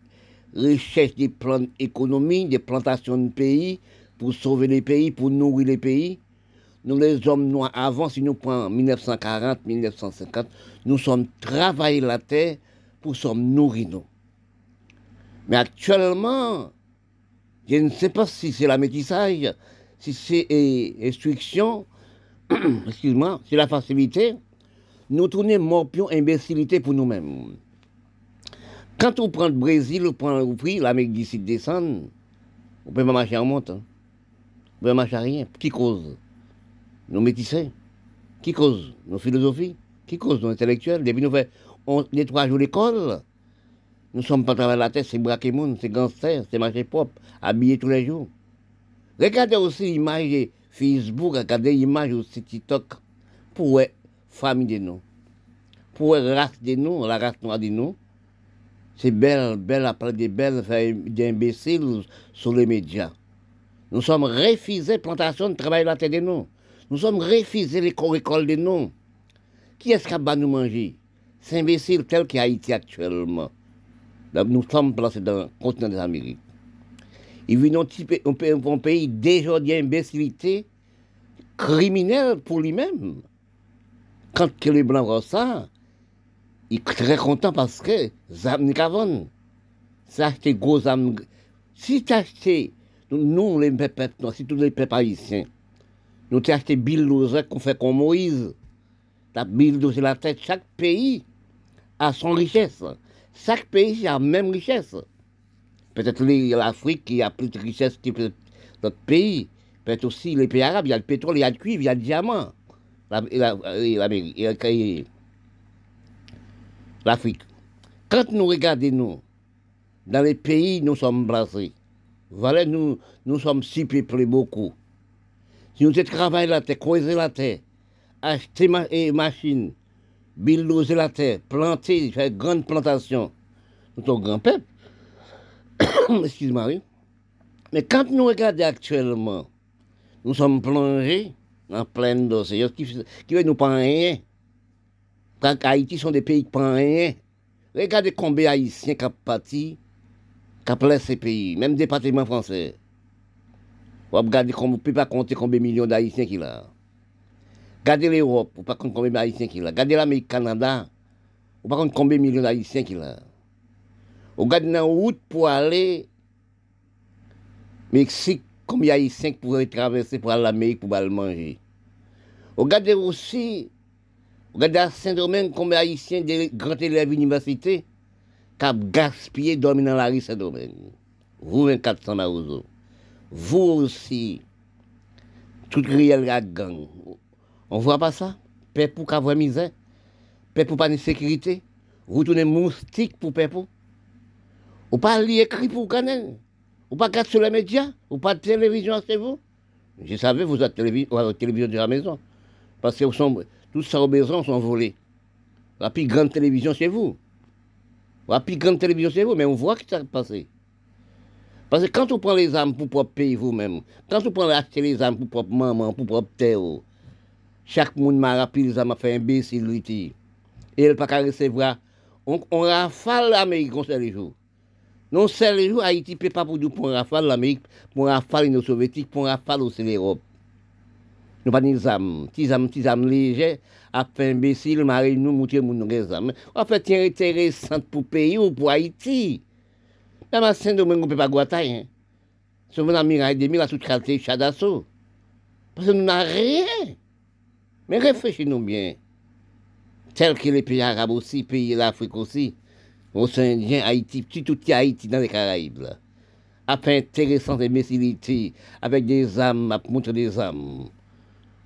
recherches des plans économiques, des plantations de pays, pour sauver les pays, pour nourrir les pays, nous les hommes noirs, avant, si nous prenons 1940, 1950, nous sommes travaillés la terre pour sommes nourrir nous. Mais actuellement, je ne sais pas si c'est la métissage, si c'est instruction, excuse-moi, c'est la facilité. Nous tournons morpion imbécilité pour nous-mêmes. Quand on prend le Brésil, on prend le prix, l'Amérique du Sud descend, on peut pas marcher en montant. On peut pas marcher à rien. Qui cause? Nous métissés. Qui cause? Nos philosophies. Qui cause? Nos intellectuels. On nettoie l'école, nous ne sommes pas travailler la tête, c'est braquer monde, c'est gangster, c'est marcher propre, habillé tous les jours. Regardez aussi l'image Facebook, regardez l'image aussi TikTok pour famille de nous, pour la race de nous, la race noire de nous. C'est belle, belle après des belles d'imbéciles sur les médias. Nous sommes refusés plantation de travail la tête de nous. Nous sommes refusés les écoles de nous. Qui est-ce qui va nous manger? Imbécile tel qu'Haïti actuellement nous sommes placés dans le continent des Amériques. Il vit un pays déjà d'imbécilité criminelle pour lui-même. Quand les Blancs voient ça, il est très content parce que Zam Kavon, c'est acheté gros âmes. Si tu acheté, nous, les peuples, si tous les peuples haïtiens, nous avons acheté bulldozer qu'on fait comme Moïse. Bulldozer la tête. Chaque pays a son richesse. Chaque pays a la même richesse. Peut-être l'Afrique qui a plus de richesse que d'autres pays. Peut-être aussi les pays arabes, il y a le pétrole, il y a le cuivre, il y a le diamant. L'Afrique. Quand nous regardons, nous, dans les pays, nous sommes blasés. Voilà, nous, nous sommes si peuplés beaucoup. Si nous travaillons la terre, creuser la terre, acheter ma et machine, bulldozer la terre, planter, faire grande plantation. Nous sommes grand peuple. Excuse-moi, oui. Mais quand nous regardons actuellement, nous sommes plongés dans plein dossiers qui, qui veut nous prendre rien. Quand Haïti sont des pays qui prennent rien. Regardez combien d'Haïtiens qui ont parti, qui ont laissé ces pays, même département français. Vous regardez, on ne peut pas compter combien de millions d'Haïtiens qu'il y a. Regardez l'Europe, vous ne pas compter combien d'Haïtiens qu'il a? Regardez l'Amérique, Canada, ne pas combien de millions d'Haïtiens qu'il a? Regardez dans la route pour aller Mexique, combien d'Haïtiens pourraient traverser pour aller à l'Amérique pour aller manger? Regardez aussi, regardez à Saint-Domingue, combien d'Haïtiens de grands élèves d'université qui ont gaspillé dormir dans la rue Saint-Domingue? Vous, 2400 Marouzo. Vous aussi, tout réel la gang. On voit pas ça? Paix pour qu'avoir misère, paix pour pas de sécurité. Vous tournez moustique pour paix pour. Ou pas lire écrit pour canal. Ou pas sur les médias. Ou pas de télévision, c'est vous. Je savais, vous êtes télévision, télévision de la maison. Parce que sont, tout ça aux maisons sont volés. La plus grande télévision, c'est vous. La plus grande télévision, c'est vous, mais on voit que ça passe. Parce que quand on prend les âmes pour propre pays vous-même, quand on prend acheter les âmes pour propre maman, pour propre terre, Chak moun ma rapil zama fe imbesil li ti. El pa ka resevra. On, on rafal l'Amerik kon sel jou. Non sel jou, Haiti pe pa pou dou pon rafal l'Amerik, pon rafal ino sovyetik, pon rafal ou se l'Europe. Nou pa ni zam. Ti zam, ti zam leje, ap fe imbesil, mare nou moutye moun nou gen zam. Ou fe ti interesant pou peyi ou pou Haiti. Mèman sen do mwen goupè pa gwatay. Sou mwen amiray demi la sou tralte chada sou. Pase nou nan reyè. Mais réfléchis-nous bien. Tel que les pays arabes aussi, pays de l'Afrique aussi, Océanien, Haïti, petit tout petit Haïti dans les Caraïbes. Là. Après intéressante imbécilité, avec des âmes, à montrer des âmes.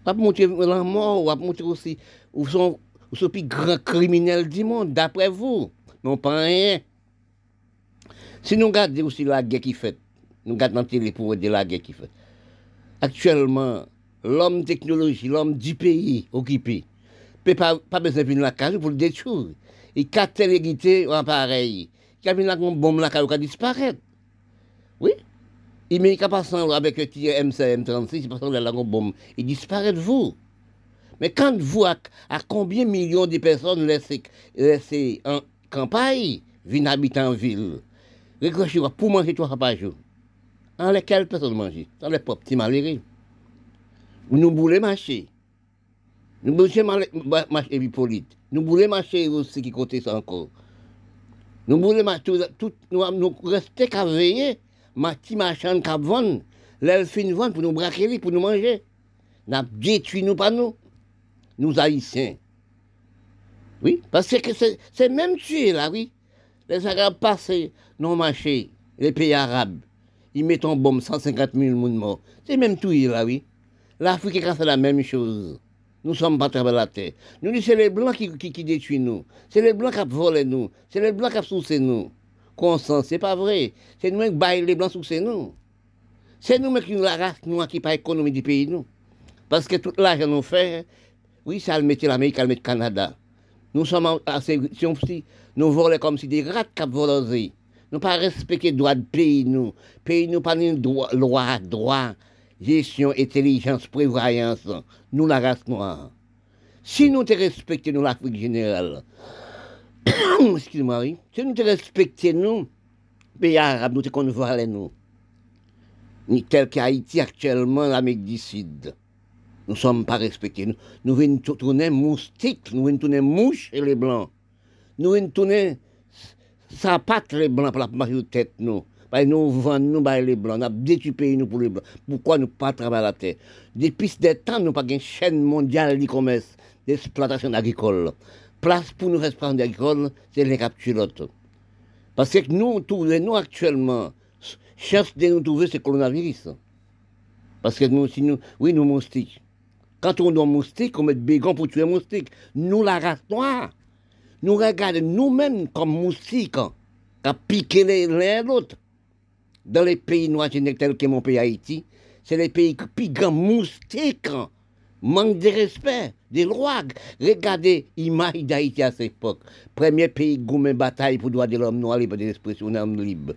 À montrer la mort, à montrer aussi où sont, où sont les plus grands criminels du monde, d'après vous. Non, pas rien. Si nous regardons aussi la guerre qui fait, nous regardons les pauvres de la guerre qui fait. Actuellement, l'homme technologie, l'homme du pays occupé, peut pas, pas besoin de la case pour le détruire et quatre téléguités en pareil. Il y a une bombe là qui a disparaître. Oui. Il met qu'à passer avec le tir MCM36, il passe la bombe. Il disparaît de vous. Mais quand vous, à, combien de millions de personnes laissez en campagne, viennent habiter en ville, réfléchissez pour manger trois fois par jour. En lesquelles personnes mangent Dans les pauvres petits malheureux. Nous voulons marcher. Nous voulons marcher Hippolyte. Nous voulons marcher aussi qui côté ça encore. Nous voulons marcher, tout, nous, nous qu'à veiller, ma petit machin qu'à vendre, l'elfine vendre pour nous braquer, pour nous manger. N'a détruit nous pas nous, nous haïtiens. Oui, parce que c'est même tué là, oui. Les Arabes passent, nos marchés, les pays arabes, ils mettent en bombe 150 000 personnes morts. C'est même tué là, oui. L'Afrique a fait la même chose. Nous sommes pas à la terre. Nous disons c'est les Blancs qui, qui, détruisent nous. C'est les Blancs qui volent nous. C'est les Blancs qui soucé nous. Constant, c'est pas vrai. C'est nous qui baillons les Blancs soucé nous. C'est nous qui nous la noire qui pas économie du pays nous. Parce que tout l'argent nous fait, oui, ça le mettait l'Amérique, ça le mettait le Canada. Nous sommes assez, si nous volons comme si des rats qui volent. Nous pas respecter le droit de pays nous. Pays nous pas droit, loi, droit gestion, intelligence, prévoyance, nous la race noire. Si nous te respectons nous l'Afrique générale, excusez-moi, oui, si nous te respectons nous, pays arabes, nous te qu'on nous, ni tel qu'Haïti actuellement, l'Amérique du Sud. Nous ne sommes pas respectés. Nous, nous venons tourner moustiques, nous venons tourner mouches et les blancs. Nous venons tourner patte les blancs pour la tête, nous. Bah, nous vendons, nous les blancs, nous avons nous pour les blancs. Pourquoi nous pas travailler la terre? Depuis des temps, nous pas une chaîne mondiale de commerce, d'exploitation agricole. Place pour nous exploiter agricole, c'est les l'autre. Parce que nous, trouvons, nous actuellement, chance de nous trouver, le coronavirus. Parce que nous, si nous, oui, nous moustiques. Quand on doit moustique, on met bégon pour tuer moustique. Nous, la race noire, nous regardons nous-mêmes comme moustiques, qui piqué l'un l'autre dans les pays noirs tels que mon pays Haïti, c'est les pays qui plus grands moustiques, manque de respect, de lois. Regardez l'image d'Haïti à cette époque. Premier pays gourmet bataille pour droit de l'homme noir, libre de l'expression homme libre.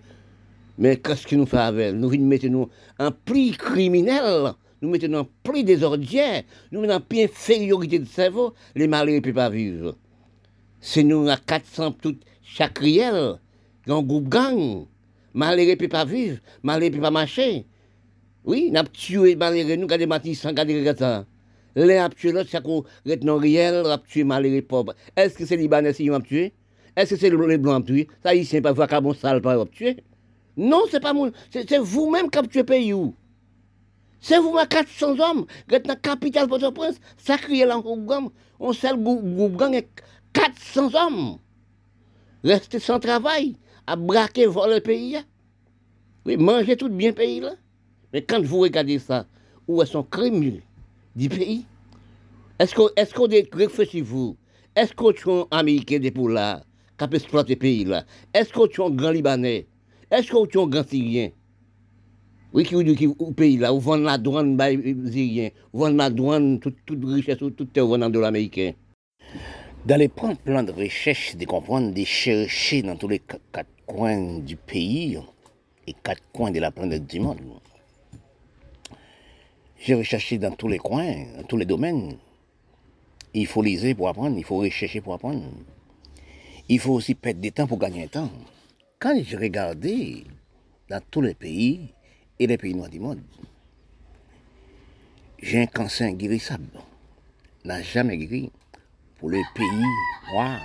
Mais qu'est-ce que nous faisons avec Nous mettons en prix criminel, nous mettons en prix des ordinaires, nous mettons en prix infériorité de cerveau, les malheureux ne peuvent pas vivre. C'est nous à 400 toutes chaque riel, un groupe gang. Malheureux peut pas vivre, malheureux peut pas marcher. Oui, avons tué malheureux, nous des sans garder ça. Les a tué l'autre, c'est qu'on retenant réel, on a tué malheureux. Est-ce que c'est Libanais qui ont tué? Est-ce que c'est les Blancs qui ont tué? Ça, ici, pas voir qu'à sale pas tué. Non, c'est pas moi. C'est vous-même qui avez tué pays. C'est vous-même 400 hommes, dans la capitale Port-au-Prince, ça crie là en On sait le groupe gang 400 hommes. Restez sans travail à braquer, voler le pays. Hein? Oui, manger tout bien pays là. Mais quand vous regardez ça, où est son crime du pays? Est-ce qu'on est qu'on réfléchissez-vous? Est-ce qu'on est Américain de pour là, qui peut exploiter le pays là? Est-ce qu'on est un grand Libanais? Est-ce qu'on est un grand Syrien? Oui, qui dit qui au pays là, où vend la douane by Syrien, où vend la douane, toute, toute richesse, toute terre venant de l'Américain. Dans les plans, de recherche, de comprendre, de chercher dans tous les qu- quatre coins du pays et quatre coins de la planète du monde. J'ai recherché dans tous les coins, dans tous les domaines. Il faut liser pour apprendre, il faut rechercher pour apprendre. Il faut aussi perdre du temps pour gagner un temps. Quand j'ai regardé dans tous les pays et les pays noirs du monde, j'ai un cancer inguérissable. N'a jamais guéri pour le pays noir